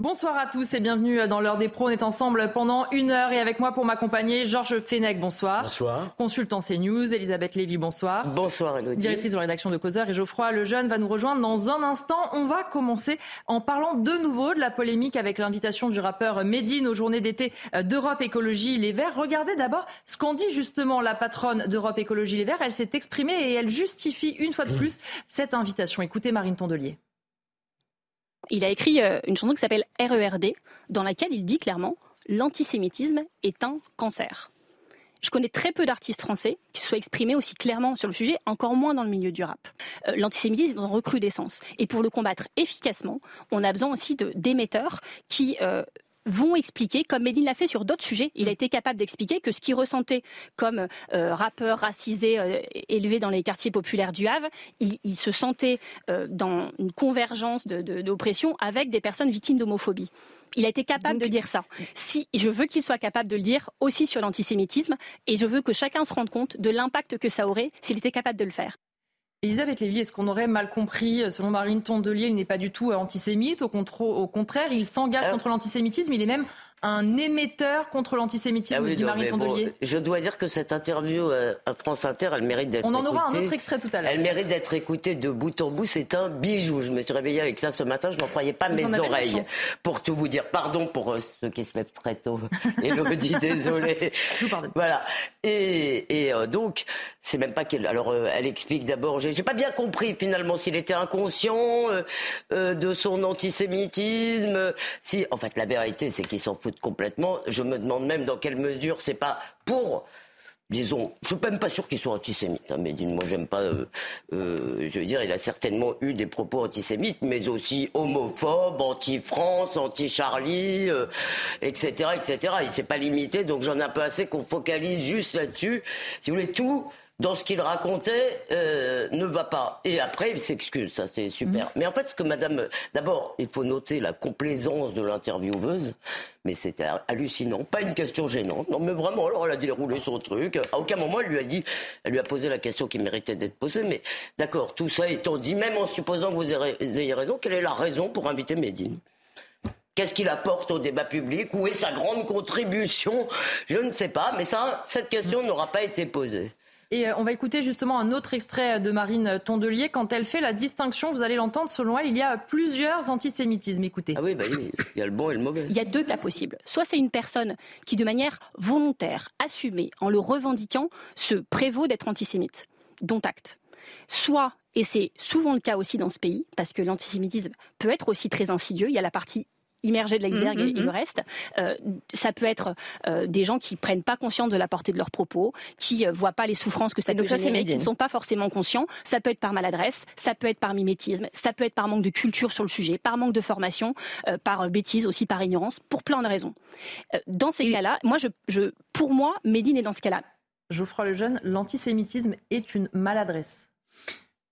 Bonsoir à tous et bienvenue dans l'heure des pros. On est ensemble pendant une heure et avec moi pour m'accompagner Georges Fenech, bonsoir. Bonsoir. Consultant CNews, Elisabeth Lévy, bonsoir. Bonsoir Elodie. Directrice de la rédaction de Causeur et Geoffroy Lejeune va nous rejoindre dans un instant. On va commencer en parlant de nouveau de la polémique avec l'invitation du rappeur Medine aux journées d'été d'Europe Écologie Les Verts. Regardez d'abord ce qu'en dit justement la patronne d'Europe Écologie Les Verts. Elle s'est exprimée et elle justifie une fois de plus cette invitation. Écoutez Marine Tondelier. Il a écrit euh, une chanson qui s'appelle RERD, dans laquelle il dit clairement l'antisémitisme est un cancer. Je connais très peu d'artistes français qui se soient exprimés aussi clairement sur le sujet, encore moins dans le milieu du rap. Euh, l'antisémitisme est en recrudescence. Et pour le combattre efficacement, on a besoin aussi d'émetteurs qui euh, vont expliquer, comme Medine l'a fait sur d'autres sujets, il a été capable d'expliquer que ce qu'il ressentait comme euh, rappeur racisé euh, élevé dans les quartiers populaires du Havre, il, se sentait euh, dans une convergence d'oppression de, avec des personnes victimes d'homophobie. Il a été capable de dire ça. Si je veux qu'il soit capable de le dire aussi sur l'antisémitisme, et je veux que chacun se rende compte de l'impact que ça aurait s'il était capable de le faire. Elisabeth Lévy, est-ce qu'on aurait mal compris? Selon Marine Tondelier, il n'est pas du tout antisémite. Au, contraire, il s'engage contre l'antisémitisme. Il est même un émetteur contre l'antisémitisme, ah dit Marie Tondelier. je dois dire que cette interview euh, à France Inter, elle mérite d'être On en aura un autre extrait tout à l'heure. Elle mérite d'être écoutée de bout en bout. C'est un bijou. Je me suis réveillée avec ça ce matin. Je n'en croyais pas mes oreilles. Pour tout vous dire. Pardon pour euh, ceux qui se lèvent très tôt. Elodie, désolé. Voilà. Et, et euh, donc, c'est même pas qu'elle. Alors, elle explique d'abord. J'ai pas bien compris finalement s'il était inconscient de son antisémitisme. Si, en fait, la vérité, c'est qu'il s'en fout complètement. Je me demande même dans quelle mesure c'est pas pour disons, je suis même pas sûr qu'il soit antisémite, hein, mais moi j'aime pas, euh, euh, je veux dire, il a certainement eu des propos antisémites, mais aussi homophobes, anti-France, anti-Charlie, etc., etc. Il s'est pas limité, donc j'en ai un peu assez qu'on focalise juste là-dessus. Si vous voulez, tout dans ce qu'il racontait euh, ne va pas. Et après, il s'excuse, ça c'est super. Mm. Mais en fait, ce que Madame, d'abord, il faut noter la complaisance de l'intervieweuse, mais c'était hallucinant, pas une question gênante. Non, mais vraiment, alors elle a déroulé son truc. À aucun moment, elle lui a dit, elle lui a posé la question qui méritait d'être posée. Mais d'accord, tout ça étant dit, même en supposant que vous ayez raison, quelle est la raison pour inviter Médine? Qu'est-ce qu'il apporte au débat public? Où est sa grande contribution? Je ne sais pas, mais ça, cette question n'aura pas été posée. Et euh, on va écouter justement un autre extrait de Marine Tondelier quand elle fait la distinction, vous allez l'entendre, selon elle, il y a plusieurs antisémitismes. Écoutez. Ah oui, bah, il y a le bon et le mauvais. Il y a deux cas possibles. Soit c'est une personne qui, de manière volontaire, assumée, en le revendiquant, se prévaut d'être antisémite, dont acte. Soit et c'est souvent le cas aussi dans ce pays, parce que l'antisémitisme peut être aussi très insidieux. Il y a la partie immergé de l'iceberg mm, mm, et, le mm. reste. Euh, ça peut être euh, des gens qui prennent pas conscience de la portée de leurs propos, qui euh, voient pas les souffrances que ça peut générer, qui ne sont pas forcément conscients. Ça peut être par maladresse, ça peut être par mimétisme, ça peut être par manque de culture sur le sujet, par manque de formation, par bêtise aussi, par ignorance, pour plein de raisons. dans ces cas-là, moi, je, je, pour moi, Médine est dans ce cas-là. Geoffroy Lejeune, l'antisémitisme est une maladresse.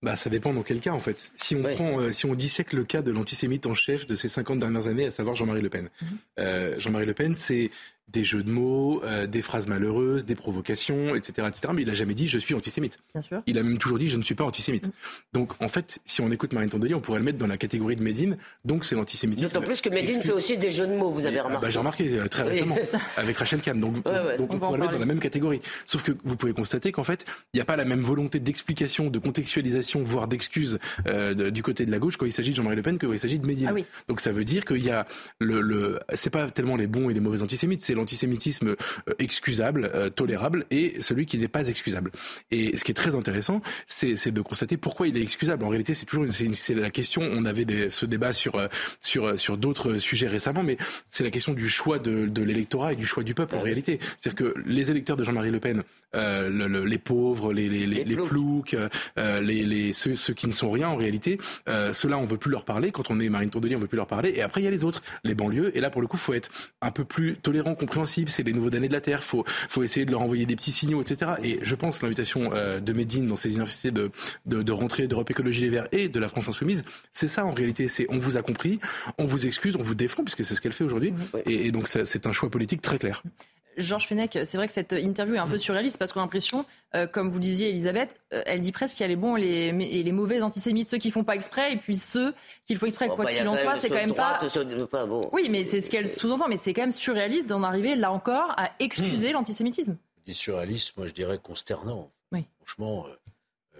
Bah, ça dépend dans quel cas, en fait. Si on, prend, euh, si on dissèque le cas de l'antisémite en chef de ces 50 dernières années, à savoir Jean-Marie Le Pen. Mhm. Euh, Jean-Marie Le Pen, c'est des jeux de mots, euh, des phrases malheureuses, des provocations, etc., etc. Mais il a jamais dit je suis antisémite. Bien sûr. Il a même toujours dit je ne suis pas antisémite. Mm. Donc en fait, si on écoute Marine Tondelier, on pourrait le mettre dans la catégorie de Médine. Donc c'est l'antisémitisme. D'autant plus que Médine fait aussi des jeux de mots, vous avez remarqué. Bah, J'ai remarqué euh, très récemment avec Rachel Kahn. Donc, on, pourrait le mettre dans la même catégorie. Sauf que vous pouvez constater qu'en fait, il n'y a pas la même volonté d'explication, de contextualisation, voire d'excuse euh, du côté de la gauche quand il s'agit de Jean-Marie Le Pen que quand il s'agit de Médine. Ah Donc ça veut dire qu'il y a le, le c'est pas tellement les bons et les mauvais antisémites, c'est l'antisémitisme euh, excusable, euh, tolérable, et celui qui n'est pas excusable. Et ce qui est très intéressant, c'est de constater pourquoi il est excusable. En réalité, c'est toujours c'est la question. On avait des, ce débat sur euh, sur sur d'autres sujets récemment, mais c'est la question du choix de, de l'électorat et du choix du peuple en réalité. C'est-à-dire que les électeurs de Jean-Marie Le Pen, euh, les pauvres, les les, les, les ploucs, euh, les, les ceux, ceux, qui ne sont rien en réalité, euh, ceux-là on veut plus leur parler. Quand on est Marine Tondelier, on veut plus leur parler. Et après il y a les autres, les banlieues. Et là pour le coup, faut être un peu plus tolérant, compréhensible. C'est les nouveaux d'année de la Terre. Faut, faut essayer de leur envoyer des petits signaux, etc. Et je pense l'invitation euh, de Médine dans ces universités de, de, de rentrée d'Europe Écologie Les Verts et de la France Insoumise, c'est ça en réalité. C'est on vous a compris, on vous excuse, on vous défend, puisque c'est ce qu'elle fait aujourd'hui. Et, et, donc c'est un choix politique très clair. Georges Fenech, c'est vrai que cette interview est un peu surréaliste parce qu'on a l'impression, euh, comme vous disiez Elisabeth, euh, elle dit presque qu'il y a les bons et les, les, mauvais antisémites, ceux qui font pas exprès et puis ceux qui le font exprès. quoi qu'il en soit, c'est quand même pas. Oui, mais c'est ce qu'elle sous-entend, mais c'est quand même surréaliste d'en arriver là encore à excuser hmm. l'antisémitisme. C'est surréaliste, moi je dirais consternant. Oui. Franchement. Euh,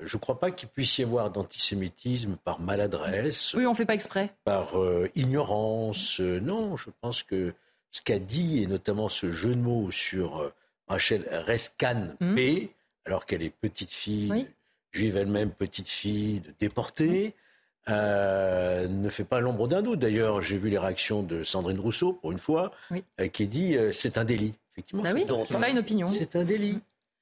je ne crois pas qu'il puisse y avoir d'antisémitisme par maladresse. Oui, on ne fait pas exprès. Par ignorance. non, je pense que ce qu'a dit, et notamment ce jeu de mots sur euh, Rachel Rescan P, hmm. alors qu'elle est petite fille, juive elle-même, petite fille déportée, euh, ne fait pas l'ombre d'un doute. D'ailleurs, j'ai vu les réactions de Sandrine Rousseau, pour une fois, euh, qui dit c'est un délit. Effectivement, bah oui, c'est pas une opinion. C'est un délit.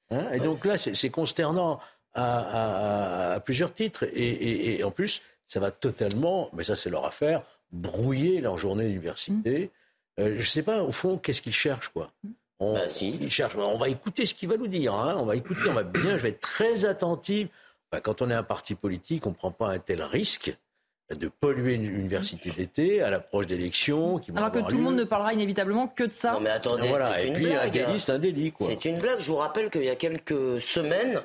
Hein. et donc là, c'est consternant à, plusieurs titres. Et, en plus, ça va totalement, mais ça c'est leur affaire, brouiller leur journée d'université. Euh, je ne sais pas, au fond, qu'est-ce qu'il cherche, quoi? On, bah, il cherche, on va écouter ce qu'il va nous dire. Hein. On va écouter, on va bien, je vais être très attentif. Bah, quand on est un parti politique, on ne prend pas un tel risque de polluer une université d'été à l'approche d'élections. Alors que tout le monde ne parlera inévitablement que de ça. Non mais attendez, voilà. Et puis un délit, c'est un délit. C'est une blague. Je vous rappelle qu'il y a quelques semaines,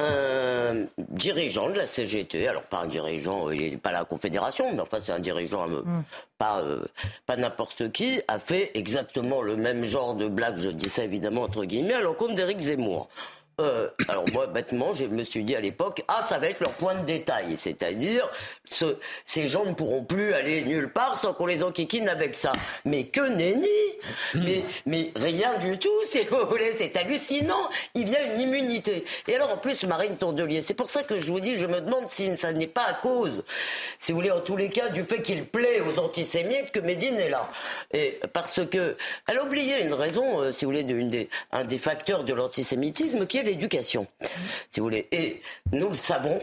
un dirigeant de la CGT, alors pas un dirigeant, il n'est pas la Confédération, mais enfin c'est un dirigeant, euh, mm. pas, euh, pas n'importe qui, a fait exactement le même genre de blague, je dis ça évidemment entre guillemets, à l'encontre d'Éric Zemmour. Euh, alors moi, bêtement, je me suis dit à l'époque, ah, ça va être leur point de détail, c'est-à-dire ce, ces gens ne pourront plus aller nulle part sans qu'on les enquiquine avec ça. Mais que nenni mais, rien du tout, voulez, c'est hallucinant. Il y a une immunité. Et alors en plus, Marine Tondelier, c'est pour ça que je vous dis, je me demande si ça n'est pas à cause, si vous voulez, en tous les cas, du fait qu'il plaît aux antisémites que Médine est là. Et parce que elle a oublié une raison, euh, si vous voulez, de, des, un des facteurs de l'antisémitisme qui est l'éducation, si vous voulez. Et nous le savons,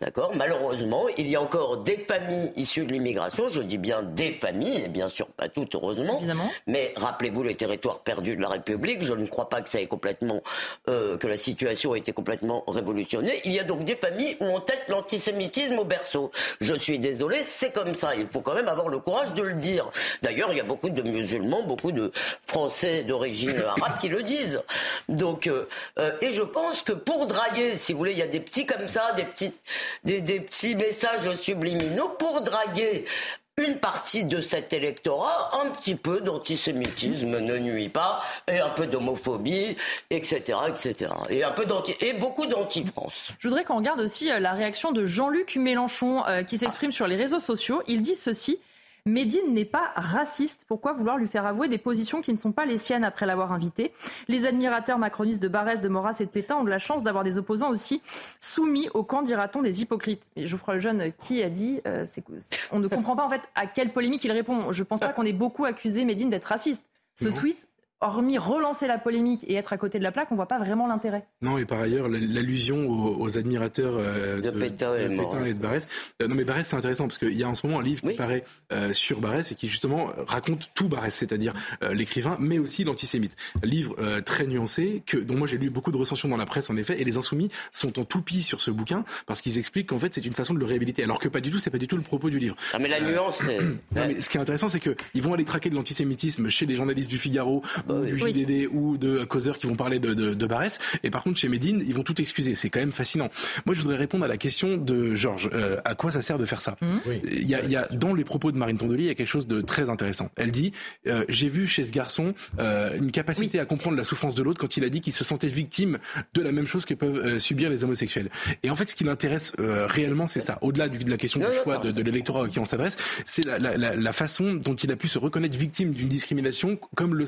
D'accord Malheureusement, il y a encore des familles issues de l'immigration, je dis bien des familles, et bien sûr pas toutes heureusement, Évidemment. mais rappelez-vous les territoires perdus de la République, je ne crois pas que ça ait complètement, euh, que la situation ait été complètement révolutionnée. Il y a donc des familles où on tête l'antisémitisme au berceau. Je suis désolé, c'est comme ça, il faut quand même avoir le courage de le dire. D'ailleurs, il y a beaucoup de musulmans, beaucoup de Français d'origine arabe qui le disent. Donc, euh, euh, et je pense que pour draguer, si vous voulez, il y a des petits comme ça, des petites des, petits messages subliminaux pour draguer une partie de cet électorat, un petit peu d'antisémitisme ne nuit pas, et un peu d'homophobie, etc., etc. Et un peu d'anti, et beaucoup d'anti-France. Je voudrais qu'on regarde aussi euh, la réaction de Jean-Luc Mélenchon, euh, qui s'exprime sur les réseaux sociaux. Il dit ceci. Médine n'est pas raciste. Pourquoi vouloir lui faire avouer des positions qui ne sont pas les siennes après l'avoir invité Les admirateurs macronistes de Barès, de Maurras et de Pétain ont de la chance d'avoir des opposants aussi soumis au camp, dira-t-on, des hypocrites. Et Geoffroy Lejeune, qui a dit euh, On ne comprend pas en fait à quelle polémique il répond. Je ne pense pas qu'on ait beaucoup accusé Médine d'être raciste. Ce tweet hormis relancer la polémique et être à côté de la plaque, on voit pas vraiment l'intérêt. Non, et par ailleurs, l'allusion aux, admirateurs euh, de, Pétain, et, de Barès. Euh, non, mais Barès, c'est intéressant parce qu'il y a en ce moment un livre qui paraît euh, sur Barès et qui justement raconte tout Barès, c'est-à-dire l'écrivain, mais aussi l'antisémite. Livre très nuancé, que, dont moi j'ai lu beaucoup de recensions dans la presse en effet, et les Insoumis sont en toupie sur ce bouquin parce qu'ils expliquent qu'en fait c'est une façon de le réhabiliter, alors que pas du tout, c'est pas du tout le propos du livre. Ah, mais la nuance, c'est. mais ce qui est intéressant, c'est qu'ils vont aller traquer de l'antisémitisme chez les journalistes du Figaro, bah du JDD ou de causeurs qui vont parler de, de, de Barès. Et par contre, chez Médine, ils vont tout excuser. C'est quand même fascinant. Moi, je voudrais répondre à la question de Georges. Euh, à quoi ça sert de faire ça mmh. il, y a, il y, a, dans les propos de Marine Tondelier, il y a quelque chose de très intéressant. Elle dit euh, J'ai vu chez ce garçon euh, une capacité à comprendre la souffrance de l'autre quand il a dit qu'il se sentait victime de la même chose que peuvent euh, subir les homosexuels. Et en fait, ce qui l'intéresse euh, réellement, c'est ça. Au-delà de la question du choix de, de l'électorat à qui on s'adresse, c'est la, la, la, la, façon dont il a pu se reconnaître victime d'une discrimination, comme le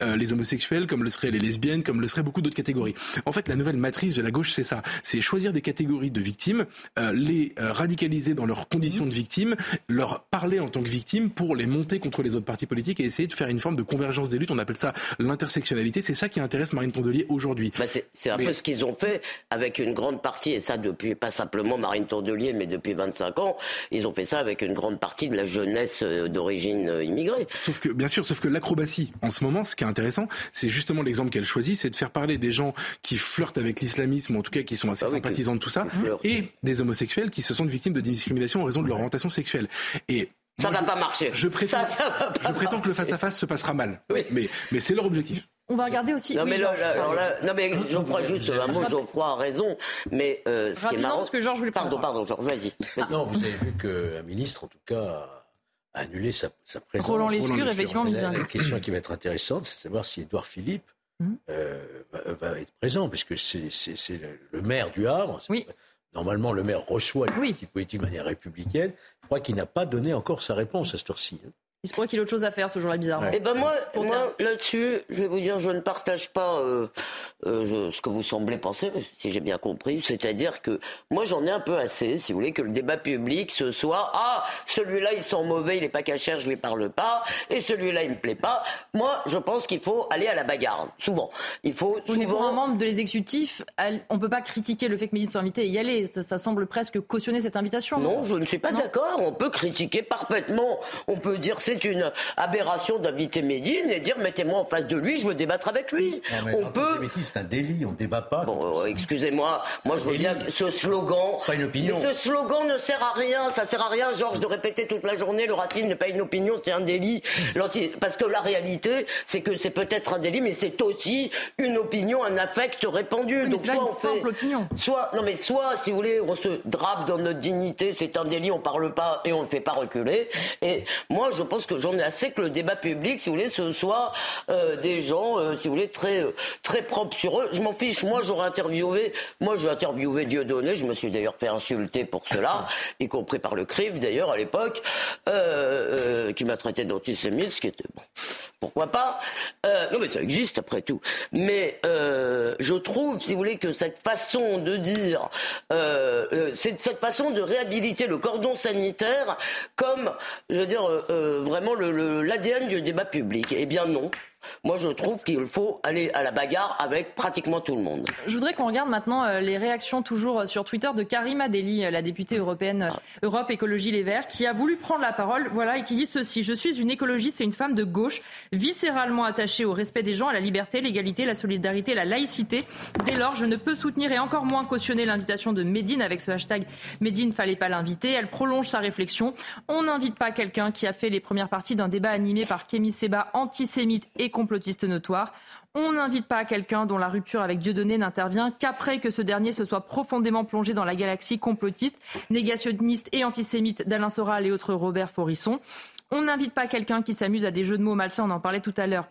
seraient les homosexuels, comme le seraient les lesbiennes, comme le seraient beaucoup d'autres catégories. En fait, la nouvelle matrice de la gauche, c'est ça. C'est choisir des catégories de victimes, euh, les euh, radicaliser dans leurs conditions de victimes, leur parler en tant que victimes pour les monter contre les autres partis politiques et essayer de faire une forme de convergence des luttes. On appelle ça l'intersectionnalité. C'est ça qui intéresse Marine Tondelier aujourd'hui. Bah c'est un peu ce qu'ils ont fait avec une grande partie, et ça depuis pas simplement Marine Tondelier, mais depuis 25 ans, ils ont fait ça avec une grande partie de la jeunesse euh, d'origine immigrée. Sauf que, bien sûr, sauf que l'acrobatie, en ce moment, ce qui est intéressant, c'est justement l'exemple qu'elle choisit, c'est de faire parler des gens qui flirtent avec l'islamisme, en tout cas qui sont assez ah sympathisants de tout ça, et des homosexuels qui se sentent victimes de discrimination en raison de leur orientation sexuelle. Et ça ne va pas marcher. Je prétends, je prétends que le face-à-face se passera mal. Mais, mais c'est leur objectif. On va regarder aussi. Non, mais, là, non, mais Geoffroy, juste un mot, Geoffroy a raison. Mais euh, ce qui est marrant. parce que Georges voulait Pardon, pardon, Georges, vas-y. non, vous avez vu qu'un ministre, en tout cas, a annulé sa, sa présence. Roland Lescure, effectivement. La, la question qui va être intéressante, c'est de savoir si Édouard Philippe hum. euh, va, être présent, puisque c'est le, maire du Havre. Oui. Normalement, le maire reçoit les oui. politique de manière républicaine. Je crois qu'il n'a pas donné encore sa réponse à cette heure-ci. Il se pourrait qu'il ait autre chose à faire ce jour-là, bizarrement. Eh ben moi, moi là-dessus, je vais vous dire, je ne partage pas euh, euh, ce que vous semblez penser, si j'ai bien compris. C'est-à-dire que moi, j'en ai un peu assez, si vous voulez, que le débat public ce soit ah celui-là il sent mauvais, il est pas cachère, je lui parle pas, et celui-là il me plaît pas. Moi, je pense qu'il faut aller à la bagarre. Souvent, il faut. Souvent... un membre de l'exécutif, on peut pas critiquer le fait que Médine soit invité et y aller. Ça, semble presque cautionner cette invitation. Non, je ne suis pas d'accord. On peut critiquer parfaitement. On peut dire c'est c'est une aberration d'inviter Médine et dire mettez-moi en face de lui, je veux débattre avec lui. on peut. C'est un délit, on débat pas. Bon, euh, excusez-moi, moi je veux bien ce slogan. Pas une opinion. ce slogan ne sert à rien, ça sert à rien, Georges, de répéter toute la journée le racisme n'est pas une opinion, c'est un délit. Parce que la réalité, c'est que c'est peut-être un délit, mais c'est aussi une opinion, un affect répandu. Donc soit on fait, opinion. soit non mais soit si vous voulez, on se drape dans notre dignité, c'est un délit, on parle pas et on ne fait pas reculer. Et moi, je pense que j'en ai assez que le débat public, si vous voulez, ce soit euh, des gens, euh, si vous voulez, très euh, très propres sur eux. Je m'en fiche. Moi, j'aurais interviewé, moi, j'ai interviewé Dieudonné. Je me suis d'ailleurs fait insulter pour cela, y compris par le CRIF d'ailleurs à l'époque, qui m'a traité d'antisémite, ce qui était bon. Pourquoi pas? Non, mais ça existe après tout. Mais je trouve, si vous voulez, que cette façon de dire, c'est cette façon de réhabiliter le cordon sanitaire comme, je veux dire, vraiment l'ADN du débat public. Eh bien non. Moi, je trouve qu'il faut aller à la bagarre avec pratiquement tout le monde. Je voudrais qu'on regarde maintenant euh, les réactions toujours euh, sur Twitter de Karima Deli, euh, la députée européenne ah. Europe Écologie Les Verts, qui a voulu prendre la parole, voilà, et qui dit ceci Je suis une écologiste et une femme de gauche, viscéralement attachée au respect des gens, à la liberté, l'égalité, la solidarité, la laïcité. Dès lors, je ne peux soutenir et encore moins cautionner l'invitation de Médine avec ce hashtag Médine fallait pas l'inviter. Elle prolonge sa réflexion. On n'invite pas quelqu'un qui a fait les premières parties d'un débat animé par Kémy Seba, antisémite et complotiste notoire. On n'invite pas quelqu'un dont la rupture avec Dieudonné n'intervient qu'après que ce dernier se soit profondément plongé dans la galaxie complotiste, négationniste et antisémite d'Alain Soral et autres Robert Forisson. On n'invite pas quelqu'un qui s'amuse à des jeux de mots malsains, on en parlait tout à l'heure,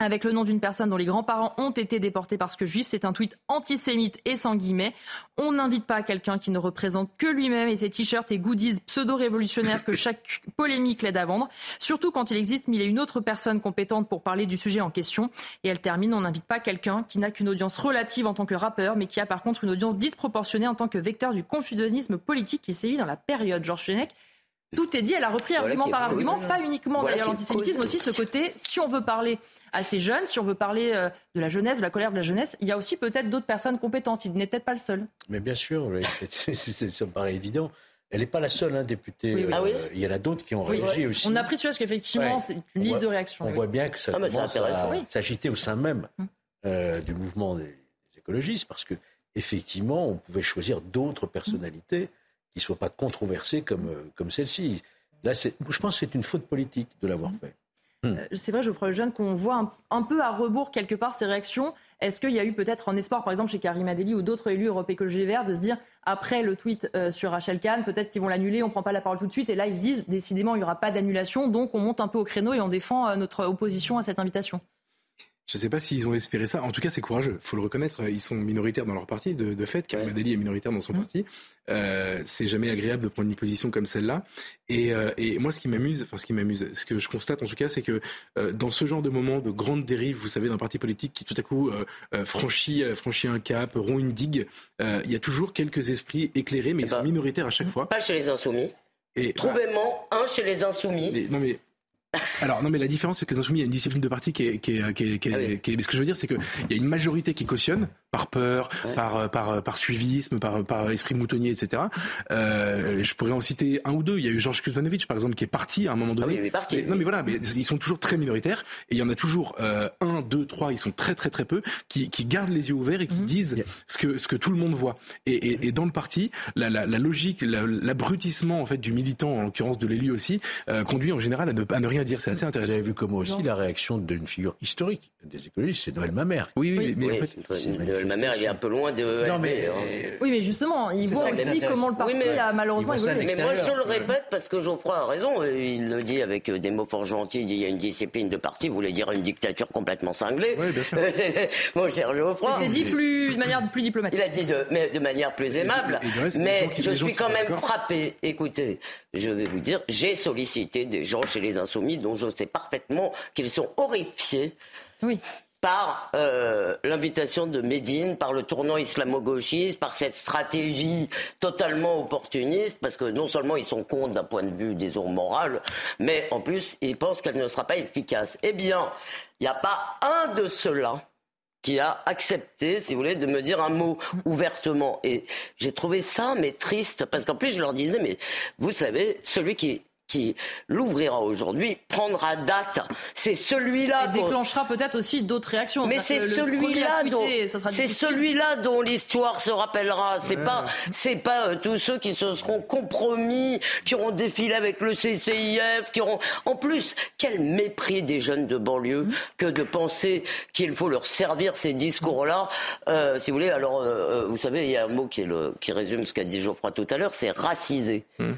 avec le nom d'une personne dont les grands-parents ont été déportés parce que juifs. C'est un tweet antisémite et sans guillemets. On n'invite pas quelqu'un qui ne représente que lui-même et ses t-shirts et goodies pseudo-révolutionnaires que chaque polémique l'aide à vendre. Surtout quand il existe mille et une autres personnes compétentes pour parler du sujet en question. Et elle termine, on n'invite pas quelqu'un qui n'a qu'une audience relative en tant que rappeur, mais qui a par contre une audience disproportionnée en tant que vecteur du confusionnisme politique qui sévit dans la période. Georges Fenech, tout est dit, elle a repris argument par argument, pas uniquement d'ailleurs l'antisémitisme, aussi ce côté, si on veut parler assez jeune. Si on veut parler euh, de la jeunesse, de la colère de la jeunesse, il y a aussi peut-être d'autres personnes compétentes. Il n'est peut-être pas le seul. Mais bien sûr, ça me paraît évident. Elle n'est pas la seule hein, députée. Euh, ah il y en a d'autres qui ont réagi aussi. On a pris sur ce qu'effectivement, c'est une liste de réactions. On voit bien que ça ah, commence à s'agiter au sein même hum. euh, du mouvement des, écologistes, parce que effectivement, on pouvait choisir d'autres personnalités qui ne soient pas controversées comme, comme celle-ci. Là, je pense que c'est une faute politique de l'avoir hum. fait. Euh, c'est vrai, Geoffroy Lejeune, qu'on voit un, peu à rebours quelque part ces réactions. Est-ce qu'il y a eu peut-être un espoir, par exemple chez Karim Adeli ou d'autres élus Europe Écologie Verts, de se dire après le tweet euh, sur Rachel Kahn, peut-être qu'ils vont l'annuler, on ne prend pas la parole tout de suite, et là ils se disent décidément il n'y aura pas d'annulation, donc on monte un peu au créneau et on défend euh, notre opposition à cette invitation? Je ne sais pas s'ils ont espéré ça. En tout cas, c'est courageux. Il faut le reconnaître. Ils sont minoritaires dans leur parti, de, fait. Karim Adeli est minoritaire dans son mmh. parti. Euh, c'est jamais agréable de prendre une position comme celle-là. Et, euh, et, moi, ce qui m'amuse, enfin ce qui m'amuse, ce que je constate en tout cas, c'est que euh, dans ce genre de moment de grande dérive, vous savez, d'un parti politique qui tout à coup euh, franchit, franchit un cap, rompt une digue, il y a toujours quelques esprits éclairés, mais ils sont minoritaires à chaque fois. Pas chez les insoumis. Et, Trouvez-moi un chez les insoumis. non mais alors non mais la différence c'est que les insoumis il y a une discipline de parti qui est qui est qui est, qui est, ah ce que je veux dire c'est que il y a une majorité qui cautionne par peur, par, par, par suivisme, par, par esprit moutonnier, etc. Euh, je pourrais en citer un ou deux. Il y a eu Georges Kuzmanovic, par exemple, qui est parti à un moment donné. Ah oui, il est parti. non, mais voilà, mais ils sont toujours très minoritaires. Et il y en a toujours euh, un, deux, trois, ils sont très, très, très peu, qui, qui gardent les yeux ouverts et qui mhm. disent ce, que, ce que tout le monde voit. Et, et, et dans le parti, la, la, la logique, l'abrutissement en fait du militant, en l'occurrence de l'élu aussi, euh, conduit en général à ne, à ne rien à dire, c'est assez intéressant. Vous avez vu comment aussi la réaction d'une figure historique des écologistes, c'est Noël Mamère. Oui, oui, mais en fait, Noël Mamère, il est un peu loin de. Non, mais, hein. Oui, mais justement, il voit aussi comment le parti a malheureusement évolué. Mais moi, je le répète parce que Geoffroy a raison. Il le dit avec des mots fort gentils. Il dit il y a une discipline de parti. Vous voulez dire une dictature complètement cinglée. Oui, bien sûr. Mon cher Geoffroy. C'était dit plus, de manière plus diplomatique. Il a dit de, mais de manière plus aimable. mais je suis quand même frappé. Écoutez, je vais vous dire, j'ai sollicité des gens chez les Insoumis dont je sais parfaitement qu'ils sont horrifiés. Oui par euh, l'invitation de Médine, par le tournant islamo-gauchiste, par cette stratégie totalement opportuniste, parce que non seulement ils sont contre d'un point de vue, disons, moral, mais en plus, ils pensent qu'elle ne sera pas efficace. Eh bien, il n'y a pas un de ceux-là qui a accepté, si vous voulez, de me dire un mot ouvertement. Et j'ai trouvé ça, mais triste, parce qu'en plus, je leur disais, mais vous savez, celui qui qui l'ouvrira aujourd'hui prendra date. C'est celui-là. Et déclenchera peut-être aussi d'autres réactions. Mais c'est celui-là dont c'est celui-là dont l'histoire se rappellera. C'est pas c'est pas euh, tous ceux qui se seront compromis, qui auront défilé avec le CCIF, qui auront en plus quel mépris des jeunes de banlieue que de penser qu'il faut leur servir ces discours-là. Euh, si vous voulez, alors euh, vous savez, il y a un mot qui, est le, qui résume ce qu'a dit Geoffroy tout à l'heure, c'est raciser. Mm.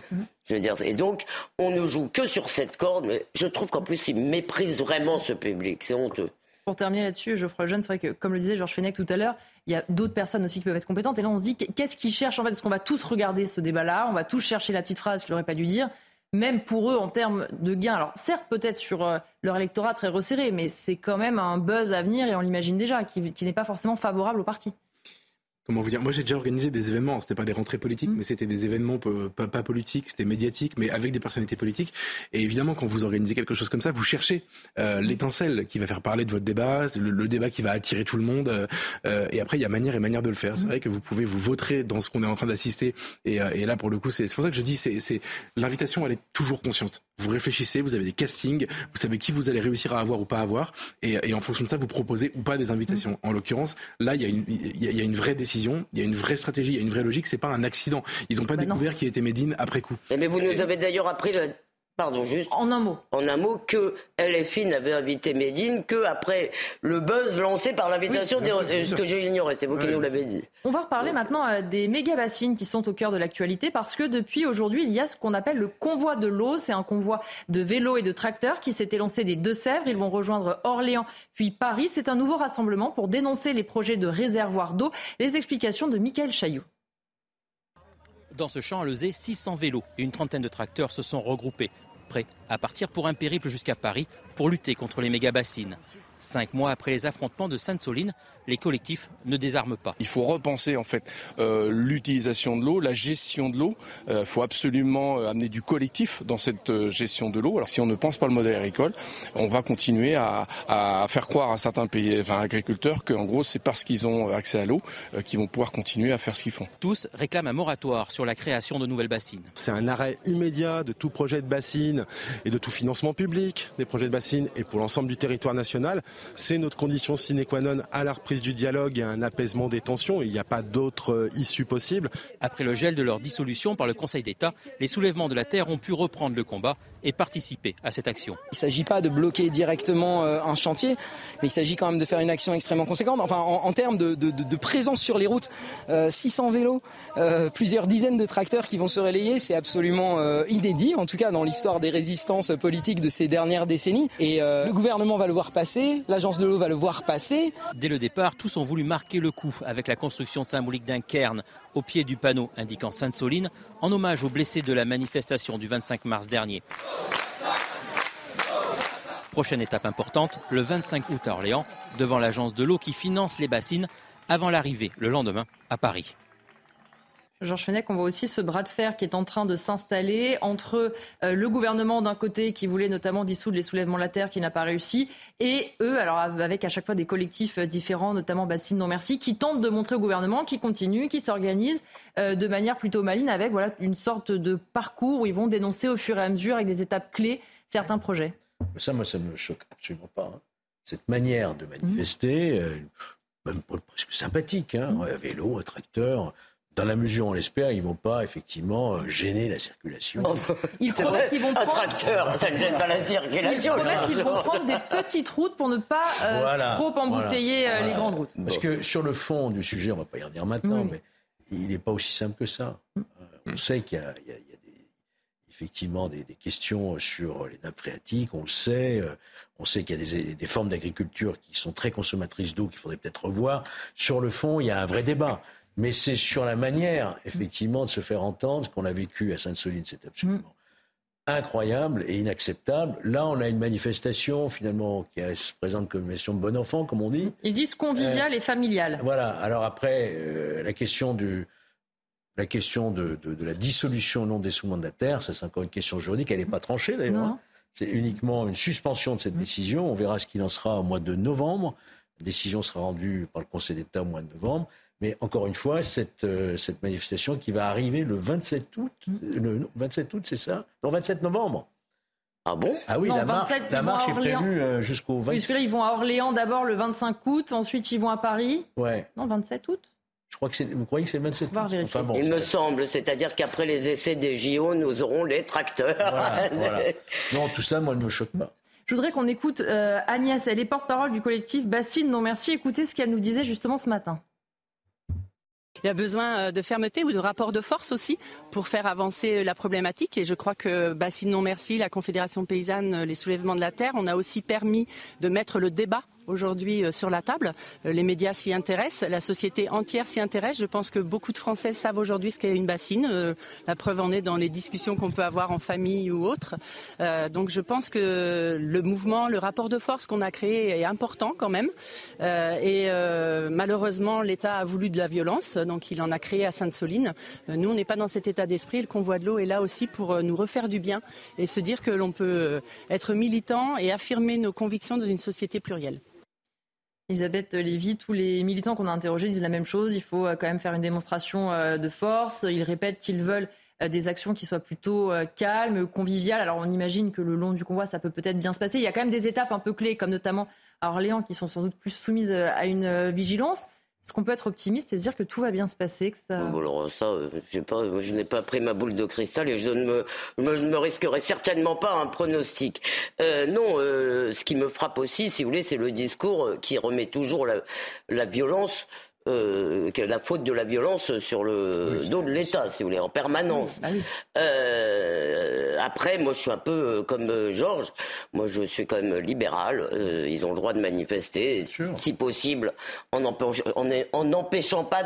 Je veux dire, et donc, on ne joue que sur cette corde, mais je trouve qu'en plus, ils méprisent vraiment ce public. C'est honteux. Pour terminer là-dessus, Geoffroy Jeune, c'est vrai que, comme le disait Georges Fenech tout à l'heure, il y a d'autres personnes aussi qui peuvent être compétentes. Et là, on se dit, qu'est-ce qu'ils cherchent en fait? Parce qu'on va tous regarder ce débat-là, on va tous chercher la petite phrase qu'il n'aurait pas dû dire, même pour eux en termes de gains. Alors, certes, peut-être sur euh, leur électorat très resserré, mais c'est quand même un buzz à venir, et on l'imagine déjà, qui n'est pas forcément favorable au parti comment vous dire Moi, j'ai déjà organisé des événements. C'était pas des rentrées politiques, mm. mais c'était des événements pas, pas politiques, c'était médiatique, mais avec des personnalités politiques. Et évidemment, quand vous organisez quelque chose comme ça, vous cherchez euh, l'étincelle qui va faire parler de votre débat, le, débat qui va attirer tout le monde. Euh, euh, et après, il y a manière et manière de le faire. C'est mm. vrai que vous pouvez vous voter dans ce qu'on est en train d'assister. Et, et, là, pour le coup, c'est pour ça que je dis, c'est l'invitation, elle est toujours consciente. Vous réfléchissez, vous avez des castings, vous savez qui vous allez réussir à avoir ou pas avoir, et, et en fonction de ça, vous proposez ou pas des invitations. Mm. En l'occurrence, là, il y, a une, il y a une vraie décision il y a une vraie stratégie, il y a une vraie logique. C'est pas un accident. Ils n'ont pas bah découvert qui était Médine après coup. Mais vous nous avez d'ailleurs appris Pardon, juste. En un mot. En un mot, que LFI n'avait invité Médine que après le buzz lancé par l'invitation des. Ce que j'ai ignoré, c'est vous qui nous l'avez dit. On va reparler maintenant euh, des méga bassines qui sont au cœur de l'actualité parce que depuis aujourd'hui, il y a ce qu'on appelle le convoi de l'eau. C'est un convoi de vélos et de tracteurs qui s'est élancé des Deux-Sèvres. Ils vont rejoindre Orléans puis Paris. C'est un nouveau rassemblement pour dénoncer les projets de réservoirs d'eau. Les explications de Michael Chaillot. Dans ce champ à Lezé, 600 vélos et une trentaine de tracteurs se sont regroupés prêts à partir pour un périple jusqu'à Paris pour lutter contre les méga-bassines. Cinq mois après les affrontements de Sainte-Soline, les collectifs ne désarment pas. Il faut repenser en fait euh, l'utilisation de l'eau, la gestion de l'eau. Il euh, faut absolument euh, amener du collectif dans cette gestion de l'eau. Alors si on ne pense pas le modèle agricole, on va continuer à, faire croire à certains pays, enfin, agriculteurs qu'en gros c'est parce qu'ils ont accès à l'eau qu'ils vont pouvoir continuer à faire ce qu'ils font. Tous réclament un moratoire sur la création de nouvelles bassines. C'est un arrêt immédiat de tout projet de bassine et de tout financement public des projets de bassine et pour l'ensemble du territoire national. C'est notre condition sine qua non à la reprise du dialogue et un apaisement des tensions. Il n'y a pas d'autre euh, issue possible. Après le gel de leur dissolution par le Conseil d'État, les soulèvements de la Terre ont pu reprendre le combat et participer à cette action. Il ne s'agit pas de bloquer directement euh, un chantier, mais il s'agit quand même de faire une action extrêmement conséquente. Enfin, en, termes de, présence sur les routes, 600 euh, vélos, plusieurs dizaines de tracteurs qui vont se relayer, c'est absolument inédit, en tout cas dans l'histoire des résistances politiques de ces dernières décennies. Et le gouvernement va le voir passer, l'agence de l'eau va le voir passer. Dès le départ, tous ont voulu marquer le coup avec la construction symbolique d'un cairn au pied du panneau indiquant Sainte-Soline en hommage aux blessés de la manifestation du 25 mars dernier. Prochaine étape importante, le 25 août à Orléans, devant l'agence de l'eau qui finance les bassines avant l'arrivée le lendemain à Paris. Georges Fenech, on voit aussi ce bras de fer qui est en train de s'installer entre euh, le gouvernement d'un côté qui voulait notamment dissoudre les soulèvements de la terre qui n'a pas réussi et eux, alors avec à chaque fois des collectifs euh, différents, notamment Bassine Non Merci, qui tentent de montrer au gouvernement, qui continuent, qui s'organisent euh, de manière plutôt maligne avec voilà une sorte de parcours où ils vont dénoncer au fur et à mesure avec des étapes clés certains projets. Ça, moi, ça me choque absolument pas. Hein. Cette manière de manifester, même presque sympathique, hein, mmh. vélo, tracteur dans la mesure où on l'espère, ils vont pas effectivement euh, gêner la circulation. ils promettent qu'ils vont prendre... Un tracteur, ça ne gêne pas la circulation. Ils promettent qu'ils vont prendre des petites routes pour ne pas euh, trop embouteiller euh, les grandes routes. Parce que sur le fond du sujet, on va pas y revenir maintenant, mais il n'est pas aussi simple que ça. Mm. on sait qu'il y a, effectivement des, questions sur les nappes phréatiques, on le sait. On sait qu'il y a des, des formes d'agriculture qui sont très consommatrices d'eau qu'il faudrait peut-être revoir. Sur le fond, il y a un vrai débat. Mais c'est sur la manière, effectivement, de se faire entendre qu'on a vécu à Sainte-Soline. C'est absolument incroyable et inacceptable. Là, on a une manifestation, finalement, qui se présente comme une manifestation de bon enfant, comme on dit. Ils disent convivial euh, et familial. Voilà. Alors après, euh, la question du, la question de, de, de la dissolution non des terre, ça c'est encore une question juridique. Elle n'est pas tranchée d'ailleurs. Hein. C'est uniquement une suspension de cette mm. décision. On verra ce qu'il en sera au mois de novembre. La décision sera rendue par le Conseil d'État au mois de novembre. Mais encore une fois, cette, euh, cette manifestation qui va arriver le 27 août, mm. le 27 août, c'est ça Non, 27 novembre. Ah bon Ah oui, la, marche, la marche est prévue euh, jusqu'au 27. Puisque là, ils vont à Orléans d'abord le 25 août, ensuite ils vont à Paris. Ouais. Non, 27 août je crois que c'est, vous croyez que c'est le 27 août enfin, Il me semble, c'est-à-dire qu'après les essais des JO, nous aurons les tracteurs. Voilà, Non, tout ça, moi, ne me choque pas. Je voudrais qu'on écoute euh, Agnès, elle est porte-parole du collectif Bassine Non Merci. Écoutez ce qu'elle nous disait justement ce matin. Il y a besoin euh, de fermeté ou de rapport de force aussi pour faire avancer euh, la problématique. Et je crois que Bassine Non Merci, la Confédération paysanne, euh, les soulèvements de la terre, on a aussi permis de mettre le débat aujourd'hui euh, sur la table. Euh, les médias s'y intéressent, la société entière s'y intéresse. Je pense que beaucoup de Français savent aujourd'hui ce qu'est une bassine. Euh, la preuve en est dans les discussions qu'on peut avoir en famille ou autre. Donc je pense que le mouvement, le rapport de force qu'on a créé est important quand même. Et malheureusement, l'État a voulu de la violence, donc il en a créé à Sainte-Soline. Nous, on n'est pas dans cet état d'esprit. Le convoi de l'eau est là aussi pour nous refaire du bien et se dire que l'on peut être militant et affirmer nos convictions dans une société plurielle. Elisabeth Lévy, tous les militants qu'on a interrogés disent la même chose. Il faut euh, quand même faire une démonstration euh, de force. Ils répètent qu'ils veulent euh, des actions qui soient plutôt calmes, conviviales. Alors on imagine que le long du convoi, ça peut peut-être bien se passer. Il y a quand même des étapes un peu clés, comme notamment à Orléans, qui sont sans doute plus soumises à une vigilance. Est-ce qu'on peut être optimiste et dire que tout va bien se passer que ça... alors ça, euh, pas, je n'ai pas pris ma boule de cristal et je ne me, me, risquerai certainement pas un pronostic. Euh, non, euh, ce qui me frappe aussi, si vous voulez, c'est le discours qui remet toujours la, la violence euh, la faute de la violence sur le dos de l'État, si vous voulez, en permanence. Bah euh, après, moi, je suis un peu euh, comme euh, Georges. Moi, je suis quand même libéral. ils ont le droit de manifester, si possible, en n'empêchant pas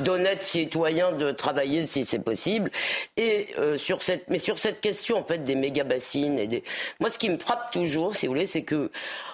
d'honnêtes citoyens de travailler si c'est possible. Et sur cette, mais sur cette question en fait des méga bassines et des, moi, ce qui me frappe toujours, si vous voulez, c'est que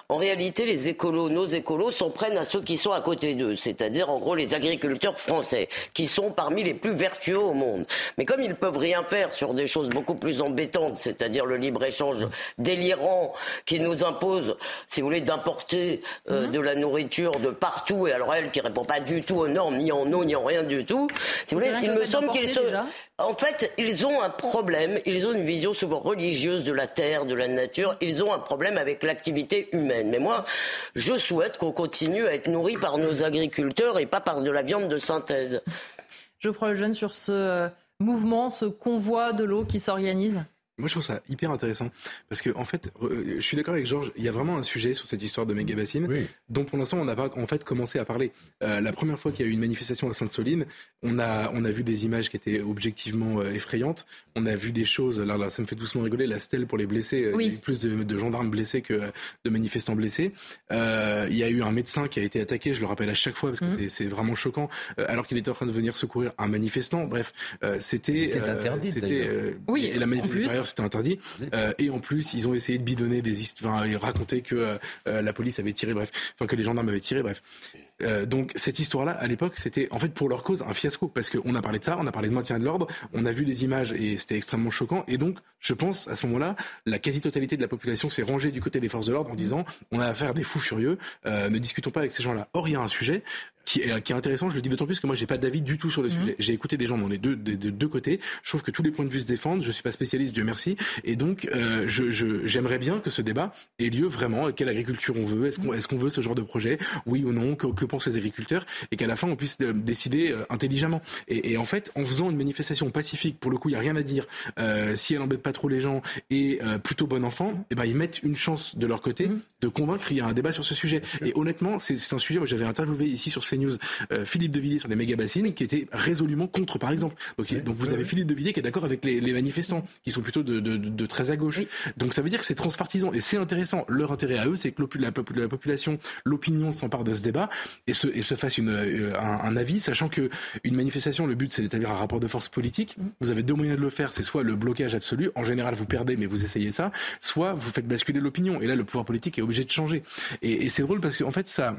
en réalité, les écolos, nos écolos, s'en prennent à ceux qui sont à côté d'eux, c'est-à-dire en gros les agriculteurs français, qui sont parmi les plus vertueux au monde. Mais comme ils peuvent rien faire sur des choses beaucoup plus embêtantes, c'est-à-dire le libre-échange délirant qui nous impose, si vous voulez, d'importer euh, mhm. de la nourriture de partout, et alors elle qui répond pas du tout aux normes, ni en eau, ni en rien du tout, si vous voulez, il me semble qu'ils se... En fait, ils ont un problème, ils ont une vision souvent religieuse de la terre, de la nature, ils ont un problème avec l'activité humaine. Mais moi, je souhaite qu'on continue à être nourri par nos agriculteurs et pas par de la viande de synthèse. Geoffroy Lejeune sur ce euh, mouvement, ce convoi de l'eau qui s'organise? Moi, je trouve ça hyper intéressant parce que, en fait, euh, je suis d'accord avec Georges. Il y a vraiment un sujet sur cette histoire de méga bassine dont, pour l'instant, on n'a pas en fait commencé à parler. Euh, la première fois qu'il y a eu une manifestation à Sainte-Soline, on a on a vu des images qui étaient objectivement euh, effrayantes. On a vu des choses. Là, là, ça me fait doucement rigoler. La stèle pour les blessés. Il y a eu plus de, gendarmes blessés que de manifestants blessés. il y a eu un médecin qui a été attaqué. Je le rappelle à chaque fois parce que mmh. c'est vraiment choquant. alors qu'il était en train de venir secourir un manifestant. Bref, c'était interdit. C'était oui. Et la manifestation c'était interdit. Euh, et en plus, ils ont essayé de bidonner des histoires et raconter que euh, euh, la police avait tiré, bref, enfin que les gendarmes avaient tiré, bref. Euh, donc cette histoire-là, à l'époque, c'était en fait pour leur cause un fiasco parce qu'on a parlé de ça, on a parlé de maintien de l'ordre, on a vu des images et c'était extrêmement choquant. Et donc, je pense à ce moment-là, la quasi-totalité de la population s'est rangée du côté des forces de l'ordre en disant on a affaire à des fous furieux, euh, ne discutons pas avec ces gens-là. Or, il y a un sujet, qui est, qui est intéressant. Je le dis d'autant plus que moi, j'ai pas d'avis du tout sur le mhm. sujet. J'ai écouté des gens dans les deux, des, deux côtés. Je trouve que tous les points de vue se défendent. Je suis pas spécialiste, Dieu merci. Et donc, euh, je, j'aimerais bien que ce débat ait lieu vraiment. Quelle agriculture on veut? Est-ce qu'on, est-ce qu'on veut ce genre de projet? Oui ou non? Que, que, pensent les agriculteurs Et qu'à la fin, on puisse euh, décider euh, intelligemment. Et, et, en fait, en faisant une manifestation pacifique, pour le coup, il y a rien à dire. Euh, si elle embête pas trop les gens et euh, plutôt bon enfant, et eh ben ils mettent une chance de leur côté mhm. de convaincre. Il y a un débat sur ce sujet. Et honnêtement, c'est, un sujet. Moi, j'avais interviewé ici sur CNews euh, Philippe de Villiers sur les méga bassines, qui était résolument contre, par exemple. Donc, donc vous avez Philippe de Villiers qui est d'accord avec les, les, manifestants, qui sont plutôt de, de, de, très à gauche. Donc ça veut dire que c'est transpartisan et c'est intéressant. Leur intérêt à eux, c'est que la, la, population, l'opinion s'empare de ce débat et se, et se fasse une, euh, un, avis, sachant que une manifestation, le but c'est d'établir un rapport de force politique. Vous avez deux moyens de le faire, c'est soit le blocage absolu, en général vous perdez mais vous essayez ça, soit vous faites basculer l'opinion et là le pouvoir politique est obligé de changer. Et, et c'est drôle parce qu'en fait ça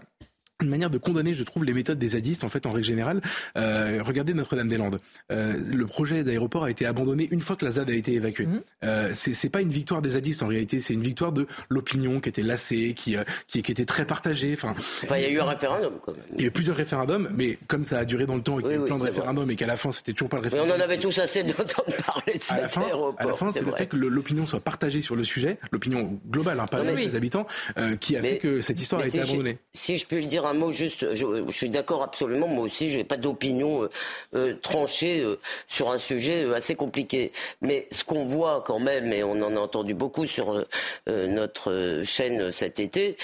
une manière de condamner, je trouve, les méthodes des zadistes, en fait, en règle générale. Euh, regardez Notre-Dame-des-Landes. Euh, le projet d'aéroport a été abandonné une fois que la ZAD a été évacuée. Mhm. Euh, c'est pas une victoire des zadistes, en réalité, c'est une victoire de l'opinion qui était lassée, qui, euh, qui, qui, était très partagée. Enfin, enfin, il y a eu un référendum, quand même. Il y a eu plusieurs référendums, mais comme ça a duré dans le temps et qu'il y a eu plein de référendums et qu'à la fin, c'était toujours pas le référendum. Mais on en avait tous assez d'entendre parler de cet à la fin, aéroport. À la fin, c'est le fait que l'opinion soit partagée sur le sujet, l'opinion globale, hein, pas les habitants, euh, qui a fait que cette histoire a été abandonnée. si je peux le dire un mot juste, je, je suis d'accord absolument. Moi aussi, je n'ai pas d'opinion euh, euh, tranchée euh, sur un sujet assez compliqué. Mais ce qu'on voit quand même, et on en a entendu beaucoup sur notre chaîne cet été,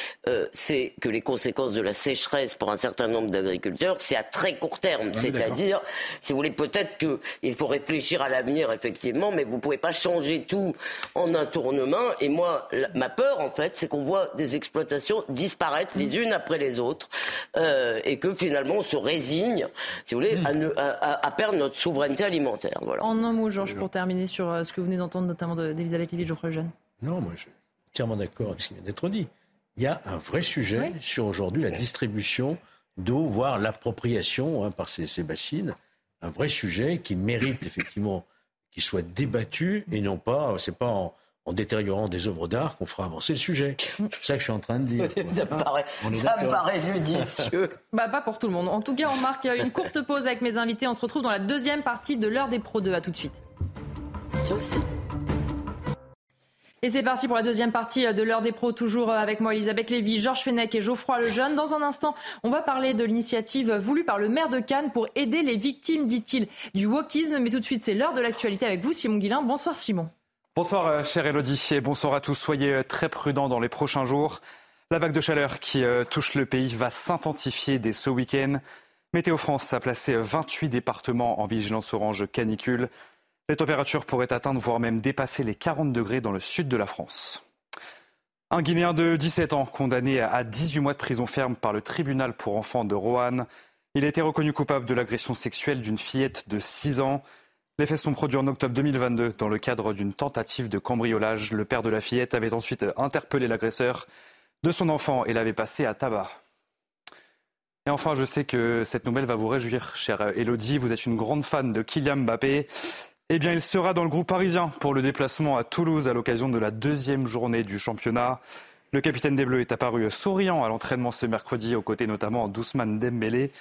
c'est que les conséquences de la sécheresse pour un certain nombre d'agriculteurs, c'est à très court terme. C'est-à-dire, si vous voulez, peut-être qu'il faut réfléchir à l'avenir, effectivement, mais vous ne pouvez pas changer tout en un tournement. Et moi, ma peur, en fait, c'est qu'on voit des exploitations disparaître les unes après les autres. Euh, et que finalement on se résigne, si vous voulez, hmm. à, perdre notre souveraineté alimentaire. Voilà. En un mot, Georges, pour terminer sur euh, ce que vous venez d'entendre, notamment d'Elisabeth Lévy, Geoffroy Jeune. Non, moi je suis entièrement d'accord avec ce qui vient d'être dit. Il y a un vrai sujet sur aujourd'hui la distribution d'eau, voire l'appropriation hein, par ces, ces bassines. Un vrai sujet qui mérite effectivement qu'il soit débattu et non pas, c'est pas en, en détériorant des œuvres d'art qu'on fera avancer le sujet. C'est ça que je suis en train de dire. ça me paraît, judicieux. bah, pas pour tout le monde. En tout cas, on marque une courte pause avec mes invités. On se retrouve dans la deuxième partie de l'heure des Pro 2. À tout de suite. Et c'est parti pour la deuxième partie de l'heure des pros, toujours avec moi Elisabeth Lévy, Georges Fenech et Geoffroy Lejeune. Dans un instant, on va parler de l'initiative voulue par le maire de Cannes pour aider les victimes, dit-il, du wokisme. Mais tout de suite, c'est l'heure de l'actualité avec vous, Simon Guillain. Bonsoir Simon. Bonsoir, euh, chère Elodie, et bonsoir à tous. Soyez euh, très prudents dans les prochains jours. La vague de chaleur qui euh, touche le pays va s'intensifier dès ce week-end. Météo France a placé 28 départements en vigilance orange canicule. Les températures pourraient atteindre, voire même dépasser les 40 degrés dans le sud de la France. Un Guinéen de 17 ans, condamné à 18 mois de prison ferme par le tribunal pour enfants de Roanne. Il a été reconnu coupable de l'agression sexuelle d'une fillette de 6 ans. Les faits sont produits en octobre 2022 dans le cadre d'une tentative de cambriolage. Le père de la fillette avait ensuite interpellé l'agresseur de son enfant et l'avait passé à tabac. Et enfin, je sais que cette nouvelle va vous réjouir, chère Elodie. Vous êtes une grande fan de Kylian Mbappé. Eh bien, il sera dans le groupe parisien pour le déplacement à Toulouse à l'occasion de la deuxième journée du championnat. Le capitaine des Bleus est apparu souriant à l'entraînement ce mercredi, aux côtés notamment d'Ousmane Dembélé.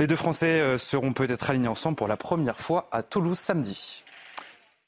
Les deux Français euh, seront peut-être alignés ensemble pour la première fois à Toulouse samedi.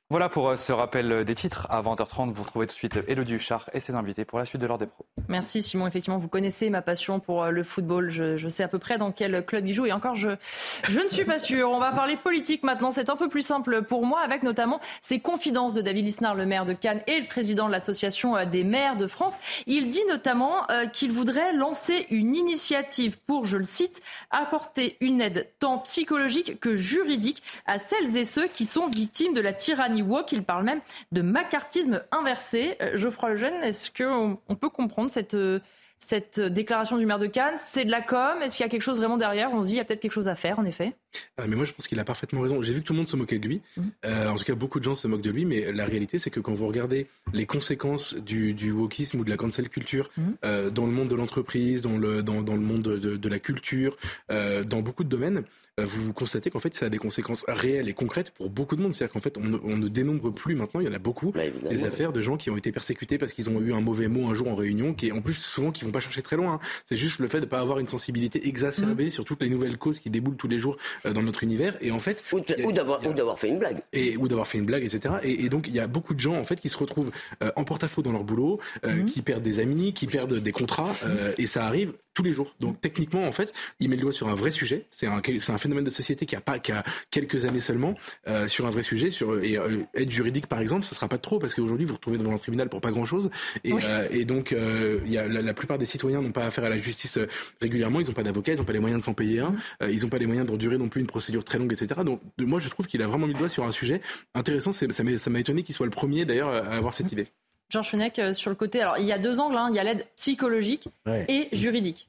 Voilà pour euh, ce rappel des titres. À 20h30, vous retrouvez tout de suite Elodie Huchard et ses invités pour la suite de l'heure des pros. Merci Simon. Effectivement, vous connaissez ma passion pour euh, le football. Je, sais à peu près dans quel club il joue et encore, je, ne suis pas sûre. On va parler politique maintenant. C'est un peu plus simple pour moi avec notamment ces confidences de David Lisnard, le maire de Cannes et le président de l'association euh, des maires de France. Il dit notamment qu'il voudrait lancer une initiative pour, je le cite, apporter une aide tant psychologique que juridique à celles et ceux qui sont victimes de la tyrannie il parle même de macartisme inversé. Euh, Geoffroy Lejeune, est-ce qu'on on peut comprendre cette, euh, cette déclaration du maire de Cannes? C'est de la com? Est-ce qu'il y a quelque chose vraiment derrière? On se dit il y a peut-être quelque chose à faire, en effet mais moi, je pense qu'il a parfaitement raison. J'ai vu que tout le monde se moquait de lui. Mmh. Euh, en tout cas, beaucoup de gens se moquent de lui. Mais la réalité, c'est que quand vous regardez les conséquences du, du wokisme ou de la cancel culture mmh. dans le monde de l'entreprise, dans le, dans, dans le monde de, de la culture, dans beaucoup de domaines, euh, vous constatez qu'en fait, ça a des conséquences réelles et concrètes pour beaucoup de monde. C'est-à-dire qu'en fait, on ne, dénombre plus maintenant, il y en a beaucoup, des affaires de gens qui ont été persécutés parce qu'ils ont eu un mauvais mot un jour en réunion, qui en plus souvent qui vont pas chercher très loin. Hein. C'est juste le fait de pas avoir une sensibilité exacerbée mmh. sur toutes les nouvelles causes qui déboulent tous les jours dans notre univers. Et en fait, ou d'avoir fait une blague. Et ou d'avoir fait une blague, etc. Et, donc il y a beaucoup de gens en fait qui se retrouvent en porte-à-faux dans leur boulot, mmh. qui perdent des amis, qui perdent des contrats, et ça arrive tous les jours. Donc techniquement, en fait, il met le doigt sur un vrai sujet. C'est un, c'est un phénomène de société qui a pas, qui a quelques années seulement, euh, sur un vrai sujet. Sur et euh, aide juridique, par exemple, ça sera pas trop parce qu'aujourd'hui vous vous retrouvez devant un tribunal pour pas grand chose. Et, euh, et donc, euh, y a, la, plupart des citoyens n'ont pas affaire à la justice euh, régulièrement. Ils n'ont pas d'avocat, ils n'ont pas les moyens de s'en payer un. Mm. ils n'ont pas les moyens de durer non plus une procédure très longue, etc. Donc, moi, je trouve qu'il a vraiment mis le doigt sur un sujet intéressant. Ça m'a, ça m'a étonné qu'il soit le premier d'ailleurs à avoir cette idée. Georges Fenech, sur le côté, alors il y a deux angles, hein. il y a l'aide psychologique et juridique.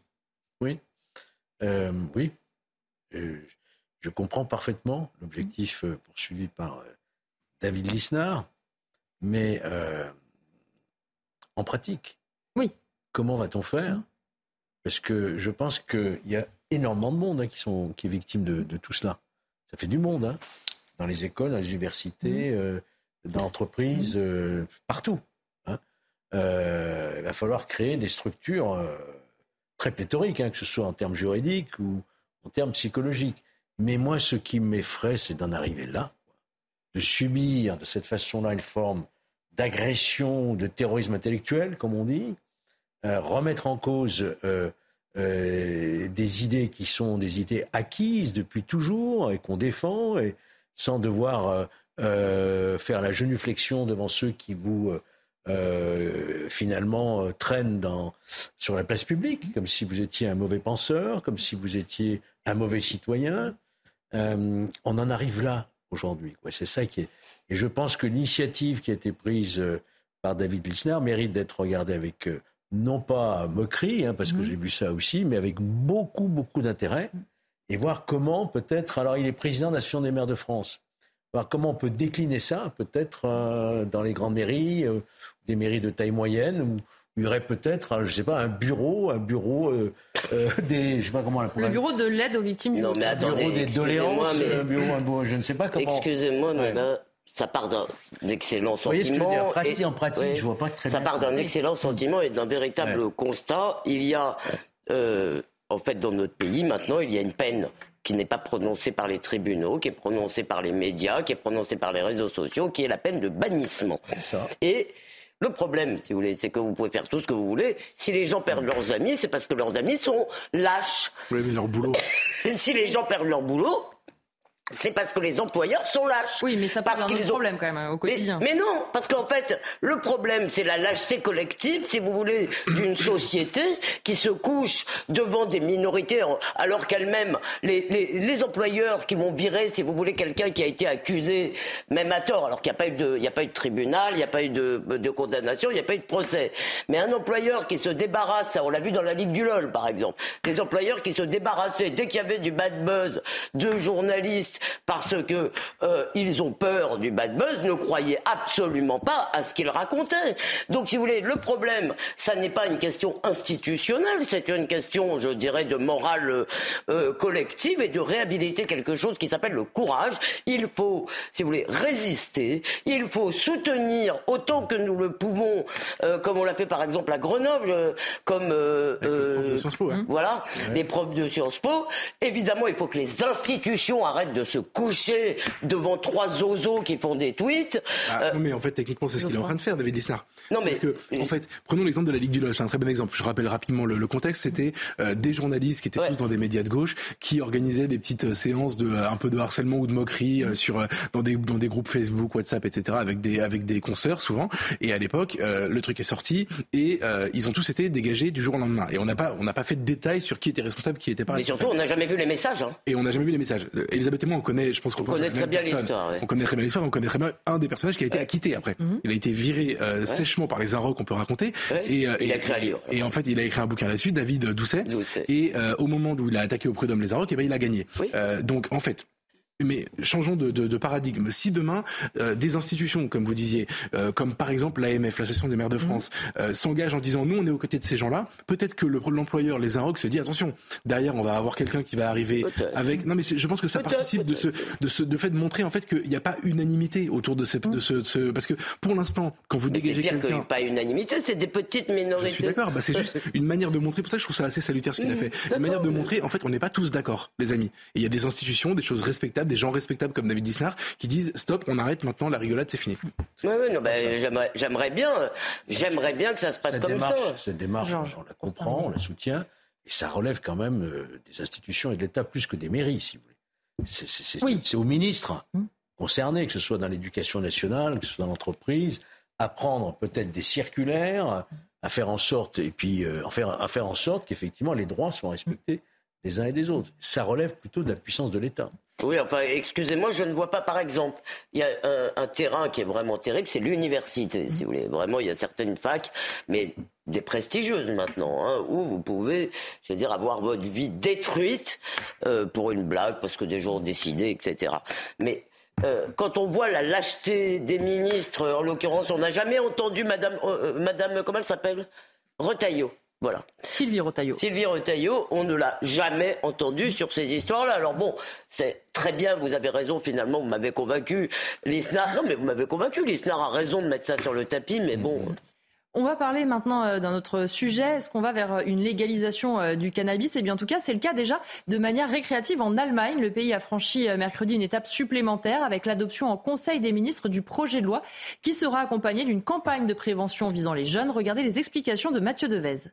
Oui. Euh, oui. Euh, je comprends parfaitement l'objectif euh, poursuivi par David Lisnard, mais en pratique, oui. comment va-t-on faire? Parce que je pense qu'il y a énormément de monde hein, qui, sont, qui est victime de, tout cela. Ça fait du monde, hein, dans les écoles, dans les universités, dans l'entreprise, partout. Hein. il va falloir créer des structures très pléthorique, hein, que ce soit en termes juridiques ou en termes psychologiques. Mais moi, ce qui m'effraie, c'est d'en arriver là, de subir de cette façon-là une forme d'agression, de terrorisme intellectuel, comme on dit, euh, remettre en cause euh, euh, des idées qui sont des idées acquises depuis toujours et qu'on défend, et sans devoir faire la genuflexion devant ceux qui vous euh, finalement euh, traîne dans, sur la place publique, comme si vous étiez un mauvais penseur, comme si vous étiez un mauvais citoyen. Euh, on en arrive là aujourd'hui. C'est ça qui est. Et je pense que l'initiative qui a été prise par David Lissner mérite d'être regardée avec non pas moquerie, hein, parce que mhm. j'ai vu ça aussi, mais avec beaucoup, beaucoup d'intérêt, et voir comment peut-être. Alors, il est président de l'Association des maires de France. Voir comment on peut décliner ça, peut-être dans les grandes mairies, des mairies de taille moyenne où il y aurait peut-être, je sais pas, un bureau, un bureau euh, euh, des, je sais pas comment on Le bureau de l'aide aux victimes Non, mais attendez, un bureau des doléances, un bureau, un bureau, je ne sais pas comment. Excusez-moi, mais là, ça part d'un excellent sentiment. Vous voyez ce que je veux dire en pratique, en pratique je vois pas très Ça bien. part d'un excellent sentiment et d'un véritable constat. Il y a, euh, en fait, dans notre pays, maintenant, il y a une peine qui n'est pas prononcée par les tribunaux, qui est prononcée par les médias, qui est prononcée par les réseaux sociaux, qui est la peine de bannissement. Ça. Et le problème, si vous voulez, c'est que vous pouvez faire tout ce que vous voulez. Si les gens perdent leurs amis, c'est parce que leurs amis sont lâches. Oui, mais leur boulot. si les gens perdent leur boulot, c'est parce que les employeurs sont lâches. Oui, mais ça pose un autre problème quand même au quotidien. Mais, non, parce qu'en fait, le problème, c'est la lâcheté collective, si vous voulez, d'une société qui se couche devant des minorités, alors qu'elle-même, les, les, les, employeurs qui vont virer, si vous voulez, quelqu'un qui a été accusé, même à tort, alors qu'il n'y a pas eu de, il y a pas eu de tribunal, il n'y a pas eu de, de condamnation, il n'y a pas eu de procès. Mais un employeur qui se débarrasse, on l'a vu dans la Ligue du LOL, par exemple, des employeurs qui se débarrassaient dès qu'il y avait du bad buzz de journalistes parce que euh, ils ont peur du bad buzz, ne croyaient absolument pas à ce qu'ils racontaient. Donc, si vous voulez, le problème, ça n'est pas une question institutionnelle, c'est une question, je dirais, de morale euh, collective et de réhabiliter quelque chose qui s'appelle le courage. Il faut, si vous voulez, résister. Il faut soutenir autant que nous le pouvons, euh, comme on l'a fait par exemple à Grenoble, comme hein. voilà, les profs de Sciences Po. Évidemment, il faut que les institutions arrêtent de se coucher devant trois zozos qui font des tweets. Ah, euh, non, mais en fait, techniquement, c'est ce qu'il est en train de faire, David Lisnard. Non, mais. Que, en fait, prenons l'exemple de la Ligue du LOL, c'est un très bon exemple. Je rappelle rapidement le, contexte. C'était euh, des journalistes qui étaient tous dans des médias de gauche qui organisaient des petites euh, séances de un peu de harcèlement ou de moquerie sur dans des dans des groupes Facebook, WhatsApp, etc. avec des avec des consoeurs souvent. Et à l'époque, le truc est sorti et ils ont tous été dégagés du jour au lendemain. Et on n'a pas on n'a pas fait de détails sur qui était responsable, qui était pas. Mais surtout, on n'a jamais vu les messages. Hein. Et on n'a jamais vu les messages. Elisabeth et moi, on connaît, je pense qu'on connaît très bien l'histoire. On connaît très bien l'histoire, on connaît très bien un des personnages qui a été acquitté après. Mhm. Il a été viré euh, sèchement par les Inrocks, qu'on peut raconter. Et, euh, il a écrit un livre. Et en fait, il a écrit un bouquin là-dessus, David Doucet. Et euh, au moment où il a attaqué au prud'homme les Inrocks, et eh ben, il a gagné. donc en fait, mais changeons de, paradigme. Si demain, euh, des institutions, comme vous disiez, euh, comme par exemple l'AMF, l'Association des maires de France, mmh. euh, s'engagent en disant nous, on est aux côtés de ces gens-là, peut-être que l'employeur, les inrocs, se dit attention, derrière, on va avoir quelqu'un qui va arriver avec. Non, mais je pense que ça participe de ce, de ce de fait de montrer en fait qu'il n'y a pas unanimité autour de, ce, de ce, parce que pour l'instant, quand vous dégagez quelqu'un, c'est pas unanimité, c'est des petites minorités. Je suis d'accord. Bah, c'est juste une manière de montrer. Pour ça, je trouve ça assez salutaire ce qu'il a mmh. fait. Une manière de montrer, en fait, on n'est pas tous d'accord, les amis. Il y a des institutions, des choses respectables, des gens respectables comme David Disnard qui disent stop, on arrête maintenant, la rigolade, c'est fini. Oui, oui, non, ben, j'aimerais bien, j'aimerais bien que ça se passe comme ça. Cette démarche, on la comprend, on la soutient, et ça relève quand même euh, des institutions et de l'État plus que des mairies, si vous voulez. C'est aux ministres hum. concernés, que ce soit dans l'éducation nationale, que ce soit dans l'entreprise, à prendre peut-être des circulaires, à faire en sorte, et puis euh, faire, à faire en sorte qu'effectivement les droits soient respectés des uns et des autres. Ça relève plutôt de la puissance de l'État. Oui, enfin, excusez-moi, je ne vois pas, par exemple, il y a un, terrain qui est vraiment terrible, c'est l'université, si vous voulez. Vraiment, il y a certaines facs, mais des prestigieuses maintenant, hein, où vous pouvez, je veux dire, avoir votre vie détruite euh, pour une blague, parce que des gens ont décidé, etc. Mais euh, quand on voit la lâcheté des ministres, en l'occurrence, on n'a jamais entendu Madame, euh, Madame, comment elle s'appelle? Retailleau. Voilà. Sylvie Rotaillot. Sylvie Rotaillot, on ne l'a jamais entendu sur ces histoires-là. Alors bon, c'est très bien, vous avez raison, finalement, vous m'avez convaincu. L'ISNAR, non mais vous m'avez convaincu, l'ISNAR a raison de mettre ça sur le tapis, mais bon... On va parler maintenant euh, d'un autre sujet. Est-ce qu'on va vers euh, une légalisation euh, du cannabis? Eh bien, en tout cas, c'est le cas déjà de manière récréative en Allemagne. Le pays a franchi mercredi une étape supplémentaire avec l'adoption en Conseil des ministres du projet de loi qui sera accompagné d'une campagne de prévention visant les jeunes. Regardez les explications de Mathieu Devez.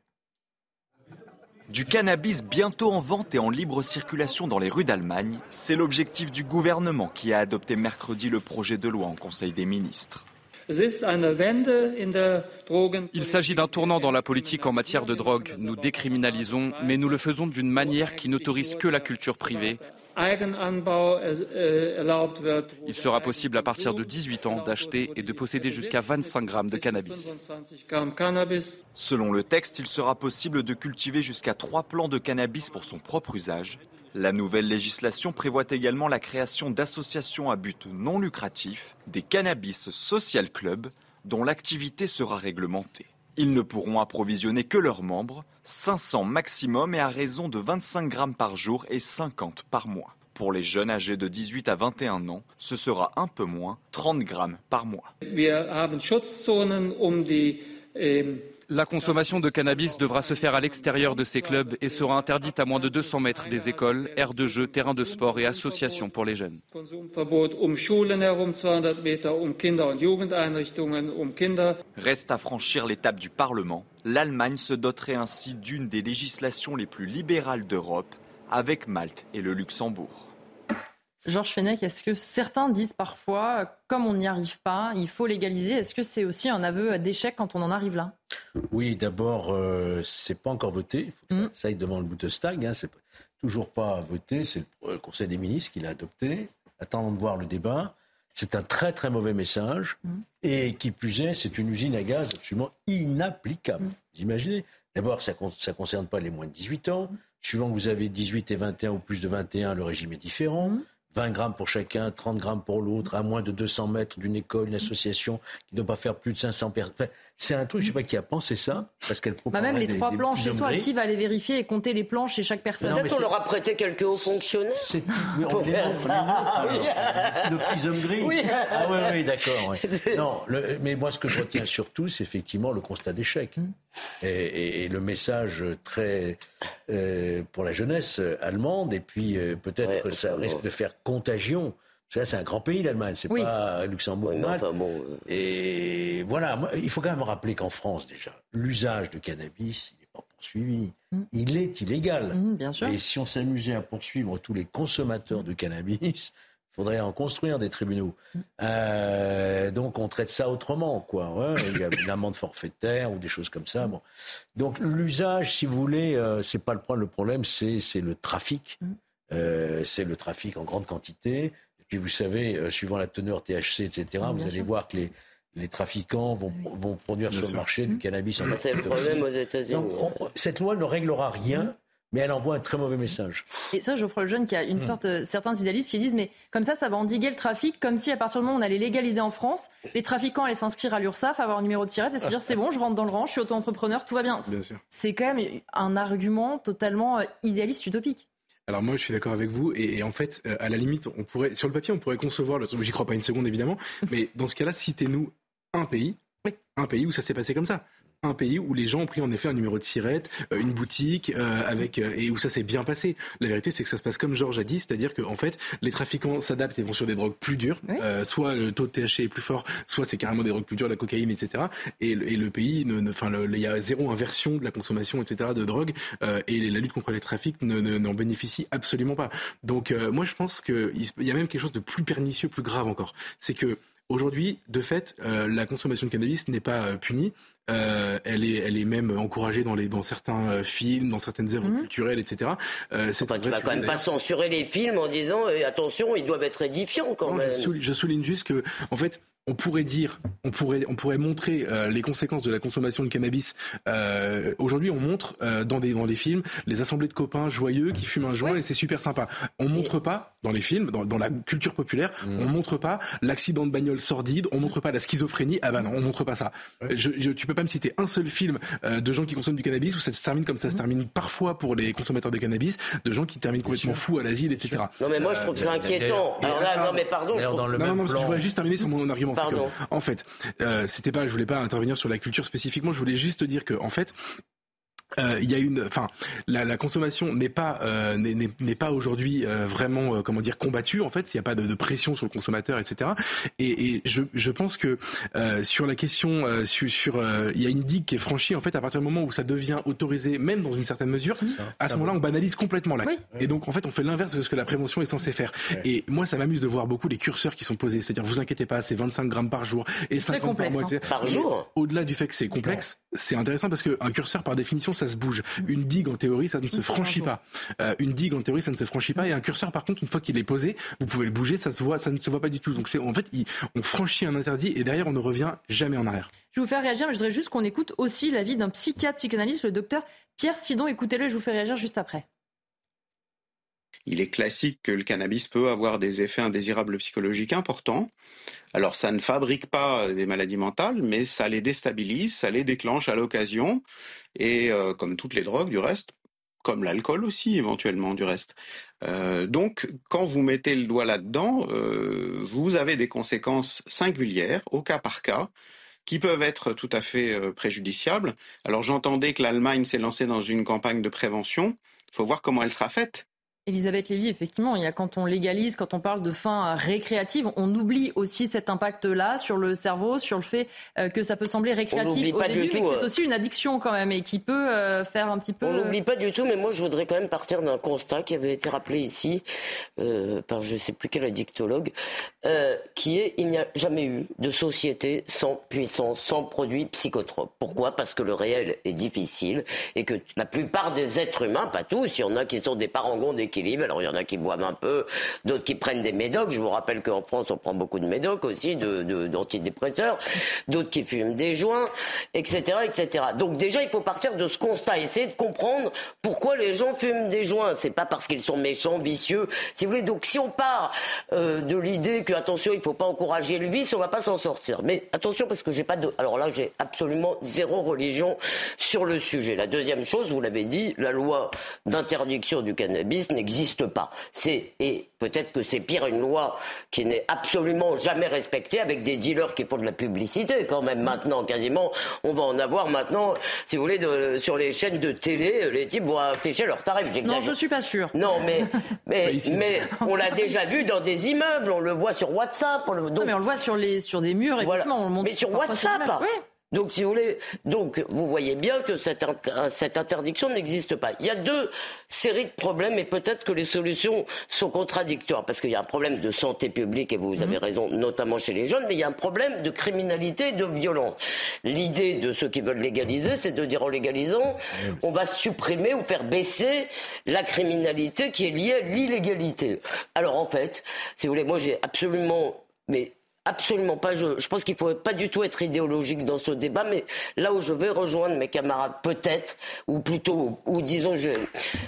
Du cannabis bientôt en vente et en libre circulation dans les rues d'Allemagne, c'est l'objectif du gouvernement qui a adopté mercredi le projet de loi en Conseil des ministres. Il s'agit d'un tournant dans la politique en matière de drogue. Nous décriminalisons, mais nous le faisons d'une manière qui n'autorise que la culture privée il sera possible à partir de 18 ans d'acheter et de posséder jusqu'à 25 grammes de cannabis. Selon le texte, il sera possible de cultiver jusqu'à 3 plants de cannabis pour son propre usage. La nouvelle législation prévoit également la création d'associations à but non lucratif, des cannabis social clubs, dont l'activité sera réglementée. Ils ne pourront approvisionner que leurs membres, 500 maximum et à raison de 25 grammes par jour et 50 par mois. Pour les jeunes âgés de 18 à 21 ans, ce sera un peu moins, 30 grammes par mois. La consommation de cannabis devra se faire à l'extérieur de ces clubs et sera interdite à moins de 200 mètres des écoles, aires de jeux, terrains de sport et associations pour les jeunes. Reste à franchir l'étape du Parlement. L'Allemagne se doterait ainsi d'une des législations les plus libérales d'Europe, avec Malte et le Luxembourg. Georges Fenech, est-ce que certains disent parfois, comme on n'y arrive pas, il faut légaliser Est-ce que c'est aussi un aveu d'échec quand on en arrive là? Oui, d'abord, euh, c'est pas encore voté. Il faut que ça, mm. aille devant le Bundestag. Hein, c'est toujours pas voté. C'est le Conseil des ministres qui l'a adopté. Attendons de voir le débat. C'est un très très mauvais message. Mm. Et qui plus est, c'est une usine à gaz absolument inapplicable. Mm. Vous imaginez? D'abord, ça ne concerne pas les moins de 18 ans. Suivant que vous avez 18 et 21 ou plus de 21, le régime est différent. 20 grammes pour chacun, 30 grammes pour l'autre, à moins de 200 mètres d'une école, une association qui ne doit pas faire plus de 500 personnes. c'est un truc, je ne sais pas qui a pensé ça, parce qu'elle bah Même les trois planches chez soi, qui va aller vérifier et compter les planches chez chaque personne Peut-être qu'on leur a prêté quelques hauts fonctionnaires. C'est. Le petit homme gris. Oui. Ah oui, oui, d'accord. Non, mais moi, ce que je retiens surtout, c'est effectivement le constat d'échec. Mm. Et, le message très euh, pour la jeunesse allemande, et puis euh, peut-être que ça risque de faire contagion. Ça, c'est un grand pays, l'Allemagne, c'est pas Luxembourg. Euh. Et voilà, il faut quand même rappeler qu'en France, déjà, l'usage de cannabis, il n'est pas poursuivi. Mm. Il est illégal. Mm, bien sûr. Et si on s'amusait à poursuivre tous les consommateurs de cannabis, il faudrait en construire des tribunaux. Mm. Euh, donc on traite ça autrement, quoi. il y a une amende forfaitaire ou des choses comme ça. Bon. Donc l'usage, si vous voulez, euh, c'est pas le problème. Le problème, c'est le trafic. Euh, c'est le trafic en grande quantité. Et puis vous savez, euh, suivant la teneur THC, etc., vous allez voir que les, les trafiquants vont, vont produire sur le marché du cannabis en C'est le problème aux États-Unis. Cette loi ne réglera rien, mais elle envoie un très mauvais message. Et ça, Geoffroy Lejeune, qui a une hmm. sorte, euh, certains idéalistes qui disent, mais comme ça, ça va endiguer le trafic, comme si à partir du moment où on allait légaliser en France, les trafiquants allaient s'inscrire à l'URSSAF, avoir un numéro de tirette et se dire, c'est bon, je rentre dans le rang, je suis auto-entrepreneur, tout va bien. bien c'est quand même un argument totalement euh, idéaliste, utopique. Alors moi, je suis d'accord avec vous. Et, en fait, euh, à la limite, on pourrait, sur le papier, on pourrait concevoir le truc. J'y crois pas une seconde, évidemment. mais dans ce cas-là, citez-nous un pays, un pays où ça s'est passé comme ça un pays où les gens ont pris en effet un numéro de sirette, euh, une boutique, euh, avec euh, et où ça s'est bien passé. La vérité, c'est que ça se passe comme Georges a dit, c'est-à-dire qu'en en fait, les trafiquants s'adaptent et vont sur des drogues plus dures. soit le taux de THC est plus fort, soit c'est carrément des drogues plus dures, la cocaïne, etc. Et, le pays, enfin, il y a zéro inversion de la consommation, etc. de drogue, et la lutte contre les trafics n'en bénéficie absolument pas. Donc, moi, je pense qu'il y a même quelque chose de plus pernicieux, plus grave encore. C'est que Aujourd'hui, de fait, la consommation de cannabis n'est pas punie. Euh, elle est, elle est même encouragée dans les, dans certains euh, films, dans certaines œuvres mhm. culturelles, etc. Euh, enfin, tu vas quand même pas censurer les films en disant attention, ils doivent être édifiants quand même. je souligne juste que, en fait, on pourrait dire, on pourrait, on pourrait montrer euh, les conséquences de la consommation de cannabis. Euh, aujourd'hui, on montre euh, dans des dans les films les assemblées de copains joyeux qui fument un joint et c'est super sympa. On montre pas dans les films, dans, la culture populaire, mmh. on montre pas l'accident de bagnole sordide, on montre pas la schizophrénie. Ah bah non, on montre pas ça. Je, je, tu peux pas me citer un seul film de gens qui consomment du cannabis où ça se termine comme ça se mmh. termine parfois pour les consommateurs de cannabis, de gens qui terminent complètement fous à l'asile, etc. Non mais moi je trouve ça inquiétant. Alors là, non mais pardon. non, non, non, je voudrais juste terminer sur mon argument en fait, euh, c'était pas, je voulais pas intervenir sur la culture spécifiquement. Je voulais juste dire que, en fait, euh, il y a une, enfin, la, la consommation n'est pas euh, n'est pas aujourd'hui euh, vraiment comment dire combattue en fait. Il n'y a pas de, de, pression sur le consommateur, etc. Et, et je, je, pense que sur la question sur, sur il y a une digue qui est franchie en fait à partir du moment où ça devient autorisé, même dans une certaine mesure. À ce moment-là, on banalise complètement l'acte. Et donc en fait, on fait l'inverse de ce que la prévention est censée faire. Et moi, ça m'amuse de voir beaucoup les curseurs qui sont posés. C'est-à-dire, vous inquiétez pas, c'est 25 grammes par jour et 50 par mois. Hein. Par jour. Au-delà du fait que c'est complexe, c'est intéressant parce qu'un curseur, par définition, ça se bouge. Une digue, en théorie, ça ne se franchit pas. Euh, une digue, en théorie, ça ne se franchit pas. Et un curseur, par contre, une fois qu'il est posé, vous pouvez le bouger, ça se voit, ça ne se voit pas du tout. Donc c'est en fait, on franchit un interdit et derrière, on ne revient jamais en arrière. Je vais vous faire réagir, mais je voudrais juste qu'on écoute aussi l'avis d'un psychiatre psychanalyste, le docteur Pierre Sidon. Écoutez-le, je vous fais réagir juste après il est classique que le cannabis peut avoir des effets indésirables psychologiques importants. Alors ça ne fabrique pas des maladies mentales, mais ça les déstabilise, ça les déclenche à l'occasion, et euh, comme toutes les drogues du reste, comme l'alcool aussi éventuellement du reste. Euh, donc quand vous mettez le doigt là-dedans, euh, vous avez des conséquences singulières au cas par cas qui peuvent être tout à fait préjudiciables. Alors j'entendais que l'Allemagne s'est lancée dans une campagne de prévention. Il faut voir comment elle sera faite. Elisabeth Lévy, effectivement, il y a quand on légalise, quand on parle de fin récréative, on oublie aussi cet impact-là sur le cerveau, sur le fait euh, que ça peut sembler récréatif au début, mais c'est euh. aussi une addiction quand même et qui peut euh, faire un petit peu. On n'oublie pas du tout, mais moi je voudrais quand même partir d'un constat qui avait été rappelé ici par je ne sais plus quel addictologue, qui est il n'y a jamais eu de société sans puissance, sans produits psychotropes. Pourquoi? Parce que le réel est difficile et que la plupart des êtres humains, pas tous, il y en a qui sont des parangons des alors il y en a qui boivent un peu, d'autres qui prennent des médocs. Je vous rappelle qu'en France, on prend beaucoup de médocs aussi, d'antidépresseurs, d'autres qui fument des joints, etc., etc. Donc déjà, il faut partir de ce constat, essayer de comprendre pourquoi les gens fument des joints. C'est pas parce qu'ils sont méchants, vicieux, si vous voulez. Donc si on part euh, de l'idée que attention, il faut pas encourager le vice, on va pas s'en sortir. Mais attention parce que j'ai pas de. Alors là, j'ai absolument zéro religion sur le sujet. La deuxième chose, vous l'avez dit, la loi d'interdiction du cannabis n'est n'existe pas. C'est et peut-être que c'est pire une loi qui n'est absolument jamais respectée avec des dealers qui font de la publicité quand même maintenant quasiment. On va en avoir maintenant, si vous voulez, de, sur les chaînes de télé, les types vont afficher leurs tarifs. Non, je suis pas sûr. Non, mais mais, mais on l'a déjà vu dans des immeubles, on le voit sur WhatsApp. On le, mais on le voit sur les sur des murs, effectivement. mais sur WhatsApp. Oui. Donc, si vous voulez, donc vous voyez bien que cette, cette interdiction n'existe pas. Il y a deux séries de problèmes et peut-être que les solutions sont contradictoires parce qu'il y a un problème de santé publique et vous avez mhm. raison, notamment chez les jeunes, mais il y a un problème de criminalité et de violence. L'idée de ceux qui veulent légaliser, c'est de dire en légalisant, on va supprimer ou faire baisser la criminalité qui est liée à l'illégalité. Alors en fait, si vous voulez, moi j'ai absolument mais Absolument pas. Je, je pense qu'il faut pas du tout être idéologique dans ce débat, mais là où je vais rejoindre mes camarades, peut-être, ou plutôt, ou disons, je,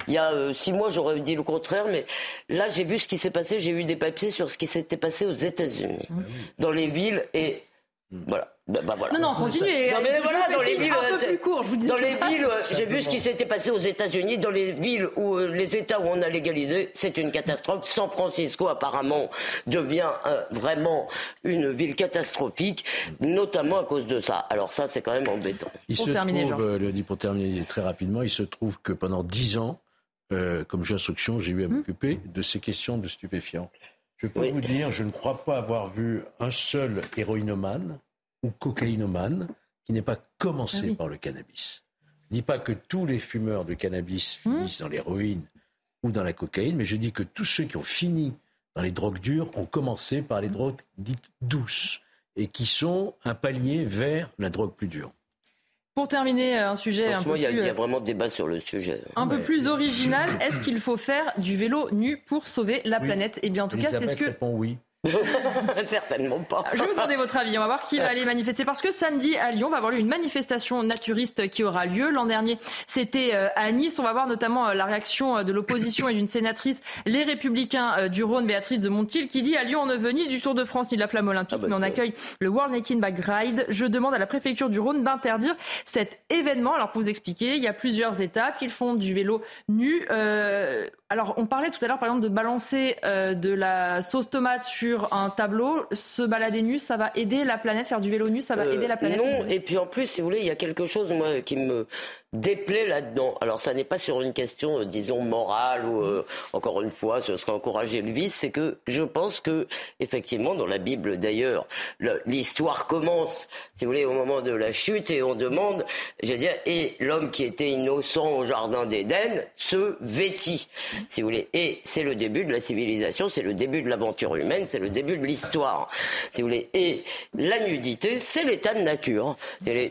il y a euh, six mois, j'aurais dit le contraire, mais là, j'ai vu ce qui s'est passé. J'ai eu des papiers sur ce qui s'était passé aux États-Unis, mmh. dans les villes, et voilà. Bah, bah, voilà. Non, non, continuez. Non, mais voilà, dans les villes, un peu plus court, je vous dis. Dans les villes, j'ai vu ce qui s'était passé aux États-Unis. Dans les villes où euh, les États où on a légalisé, c'est une catastrophe. San Francisco, apparemment, devient euh, vraiment une ville catastrophique, notamment à cause de ça. Alors ça, c'est quand même embêtant. Il pour se terminer, trouve, euh, le dit pour terminer très rapidement, il se trouve que pendant dix ans, comme j'ai instruction, j'ai eu à hmm. m'occuper de ces questions de stupéfiants. Je peux vous dire, je ne crois pas avoir vu un seul héroïnomane ou cocaïnomane qui n'est pas commencé ah par le cannabis. Je ne dis pas que tous les fumeurs de cannabis hmm. finissent dans l'héroïne ou dans la cocaïne, mais je dis que tous ceux qui ont fini dans les drogues dures ont commencé par les drogues dites douces et qui sont un palier vers la drogue plus dure. Pour terminer, euh, un sujet un peu il y, a, il y a vraiment débat sur le sujet. Un peu plus original. Est-ce qu'il faut faire du vélo nu pour sauver la planète? Eh bien, en tout cas, c'est ce que. oui. Certainement pas. Je vais vous demander votre avis. On va voir qui va aller manifester. Parce que samedi, à Lyon, on va avoir une manifestation naturiste qui aura lieu. L'an dernier, c'était euh, à Nice. On va voir notamment euh, la réaction euh, de l'opposition et d'une sénatrice, les Républicains du Rhône, Béatrice de Montil, qui dit à Lyon, on ne veut ni du Tour de France ni de la flamme olympique, ah bah mais on accueille le World Naked Bike Ride. Je demande à la préfecture du Rhône d'interdire cet événement. Alors, pour vous expliquer, il y a plusieurs étapes. Ils font du vélo nu. Euh, alors, on parlait tout à l'heure, par exemple, de balancer euh, de la sauce tomate sur un tableau. Se balader nu, ça va aider la planète. Faire du vélo nu, ça va euh, aider la planète. Non, et puis en plus, si vous voulez, il y a quelque chose moi qui me déplaît là-dedans. Alors ça n'est pas sur une question, euh, disons, morale ou euh, encore une fois, ce serait encourager le vice. C'est que je pense que effectivement, dans la Bible d'ailleurs, l'histoire commence, si vous voulez, au moment de la chute et on demande, je veux dire, et l'homme qui était innocent au jardin d'Éden se vêtit, si vous voulez. Et c'est le début de la civilisation, c'est le début de l'aventure humaine, c'est le début de l'histoire, si vous voulez. Et la nudité, c'est l'état de nature.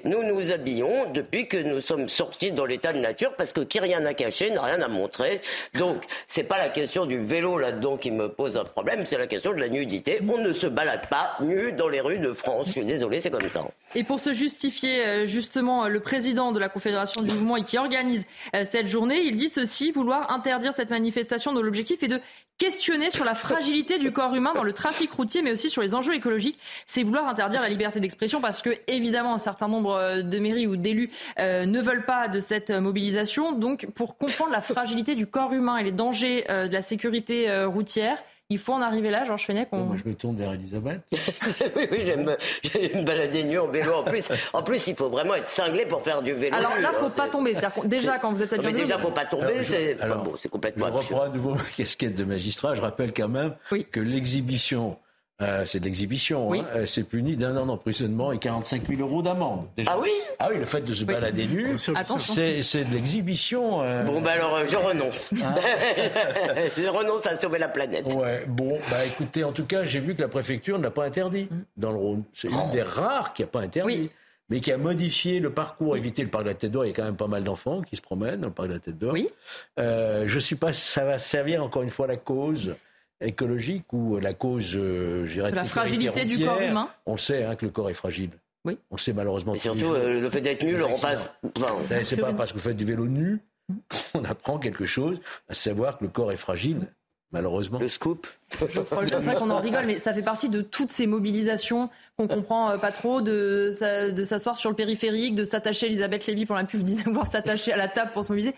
Nous nous habillons depuis que nous sommes sortis dans l'état de nature parce que qui rien n'a caché n'a rien à montrer. Donc, c'est pas la question du vélo là-dedans qui me pose un problème, c'est la question de la nudité. On ne se balade pas nu dans les rues de France. Je suis désolé, c'est comme ça. Et pour se justifier, euh, justement, le président de la Confédération du mouvement et qui organise euh, cette journée, il dit ceci, vouloir interdire cette manifestation dont l'objectif est de questionner sur la fragilité du corps humain dans le trafic routier, mais aussi sur les enjeux écologiques. C'est vouloir interdire la liberté d'expression parce que, évidemment, un certain nombre euh, de mairies ou d'élus ne veulent pas de cette mobilisation. Donc, pour comprendre la fragilité du corps humain et les dangers de la sécurité routière, il faut en arriver là, Georges Fenech. Moi, je me tourne vers Elisabeth. oui, oui, j'aime me balader nu en vélo. En plus, en plus, il faut vraiment être cinglé pour faire du vélo. Alors là, il ne faut pas tomber. Déjà, quand vous êtes habillé. Mais déjà, faut pas tomber. C'est bon, complètement. Je reprends à nouveau ma casquette de magistrat. Je rappelle quand même que l'exhibition euh, c'est de l'exhibition. Hein. Euh, c'est puni d'un an d'emprisonnement et 45 000 euros d'amende. Ah oui Ah oui, le fait de se balader nu, c'est de l'exhibition. Euh. Bon, bah alors, je renonce. Ah. je renonce à sauver la planète. Ouais, bon, bah écoutez, en tout cas, j'ai vu que la préfecture ne l'a pas interdit mm. dans le Rhône. C'est une des rares qui n'a pas interdit. Mais qui a modifié le parcours, éviter le parc de la Tête d'Or. Il y a quand même pas mal d'enfants qui se promènent dans le parc de la Tête d'Or. Oui. je ne sais pas si ça va servir encore une fois la cause écologique ou la cause, euh, je La fragilité du corps humain. On le sait hein, que le corps est fragile. Oui. On le sait malheureusement. Et surtout, euh, le fait d'être nu, on passe. c'est pas parce que vous faites du vélo nu qu'on apprend quelque chose, à savoir que le corps est fragile. Malheureusement. Le scoop. C'est vrai qu'on en rigole, mais ça fait partie de toutes ces mobilisations qu'on comprend euh, pas trop, de, de s'asseoir sur le périphérique, de s'attacher, Elisabeth Lévy pour la pub disait voir s'attacher à la table pour se mobiliser.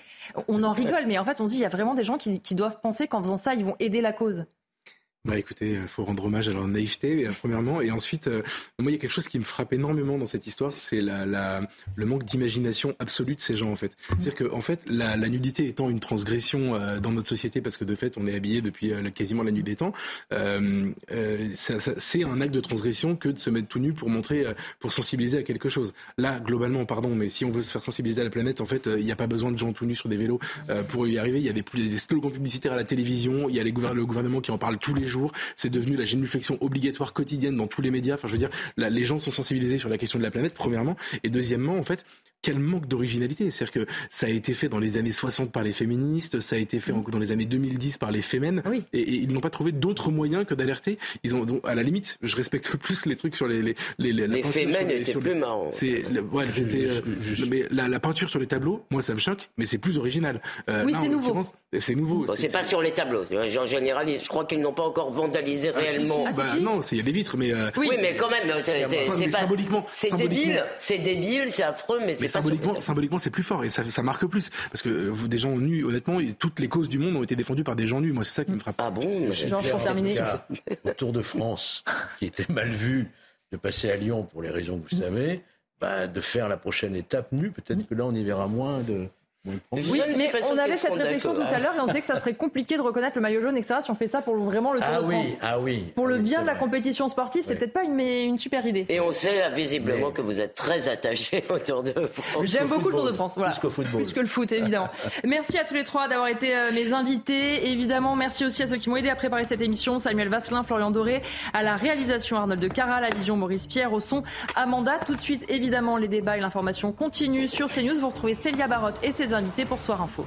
On en rigole, mais en fait on se dit il y a vraiment des gens qui, qui doivent penser qu'en faisant ça, ils vont aider la cause. Bah écoutez, il faut rendre hommage à leur naïveté, premièrement. Et ensuite, euh, moi, il y a quelque chose qui me frappe énormément dans cette histoire, c'est la, le manque d'imagination absolue de ces gens, en fait. C'est-à-dire que, en fait, la, nudité étant une transgression euh, dans notre société, parce que de fait, on est habillé depuis euh, quasiment la nuit des temps, c'est un acte de transgression que de se mettre tout nu pour montrer, pour sensibiliser à quelque chose. Là, globalement, pardon, mais si on veut se faire sensibiliser à la planète, en fait, il n'y a pas besoin de gens tout nus sur des vélos pour y arriver. Il y a des, des slogans publicitaires à la télévision, il y a les, le gouvernement qui en parle tous les jours C'est devenu la génuflexion obligatoire quotidienne dans tous les médias. Enfin, je veux dire, les gens sont sensibilisés sur la question de la planète, premièrement. Et deuxièmement, en fait, quel manque d'originalité. C'est-à-dire que ça a été fait dans les années 60 par les féministes, ça a été fait dans les années 2010 par les fémènes, et, ils n'ont pas trouvé d'autres moyens que d'alerter. Ils ont, donc, à la limite, je respecte plus les trucs sur les les les, les, les fémènes étaient plus marrants. C'est ouais, euh, mais la, la, peinture sur les tableaux, moi ça me choque, mais c'est plus original. Euh, oui, c'est nouveau. C'est nouveau. c'est pas sur les tableaux. En général, je crois qu'ils n'ont pas encore vandalisé ah, réellement. bah, non, il y a des vitres, mais euh, oui. mais quand même, c'est pas symboliquement. C'est débile, c'est débile, c'est affreux, mais c'est symboliquement, symboliquement, c'est plus fort et ça, ça marque plus parce que vous, des gens nus, honnêtement, toutes les causes du monde ont été défendues par des gens nus. Moi, c'est ça qui me frappe. Ah bon Jean, pour terminer. Au Tour de France, qui était mal vu de passer à Lyon pour les raisons que vous savez, bah, de faire la prochaine étape nue. Peut-être que là, on y verra moins de, oui, mais on avait cette réflexion tout à l'heure et on disait que ça serait compliqué de reconnaître le maillot jaune, etc. Si on fait ça pour vraiment le Tour ah de France. ah oui. Pour le bien de la compétition sportive, c'est peut-être pas une, une super idée. Et on sait visiblement que vous êtes très attaché au Tour de France. J'aime beaucoup le Tour de France, voilà. Plus, football. Plus que le foot, évidemment. merci à tous les trois d'avoir été euh, mes invités. évidemment, merci aussi à ceux qui m'ont aidé à préparer cette émission. Samuel Vasselin, Florian Doré, à la réalisation Arnold de Cara, à la vision Maurice Pierre, au son Amanda. Tout de suite, évidemment, les débats et l'information continuent sur CNews. Vous retrouvez Célia Barotte et ses invités pour Soir Info.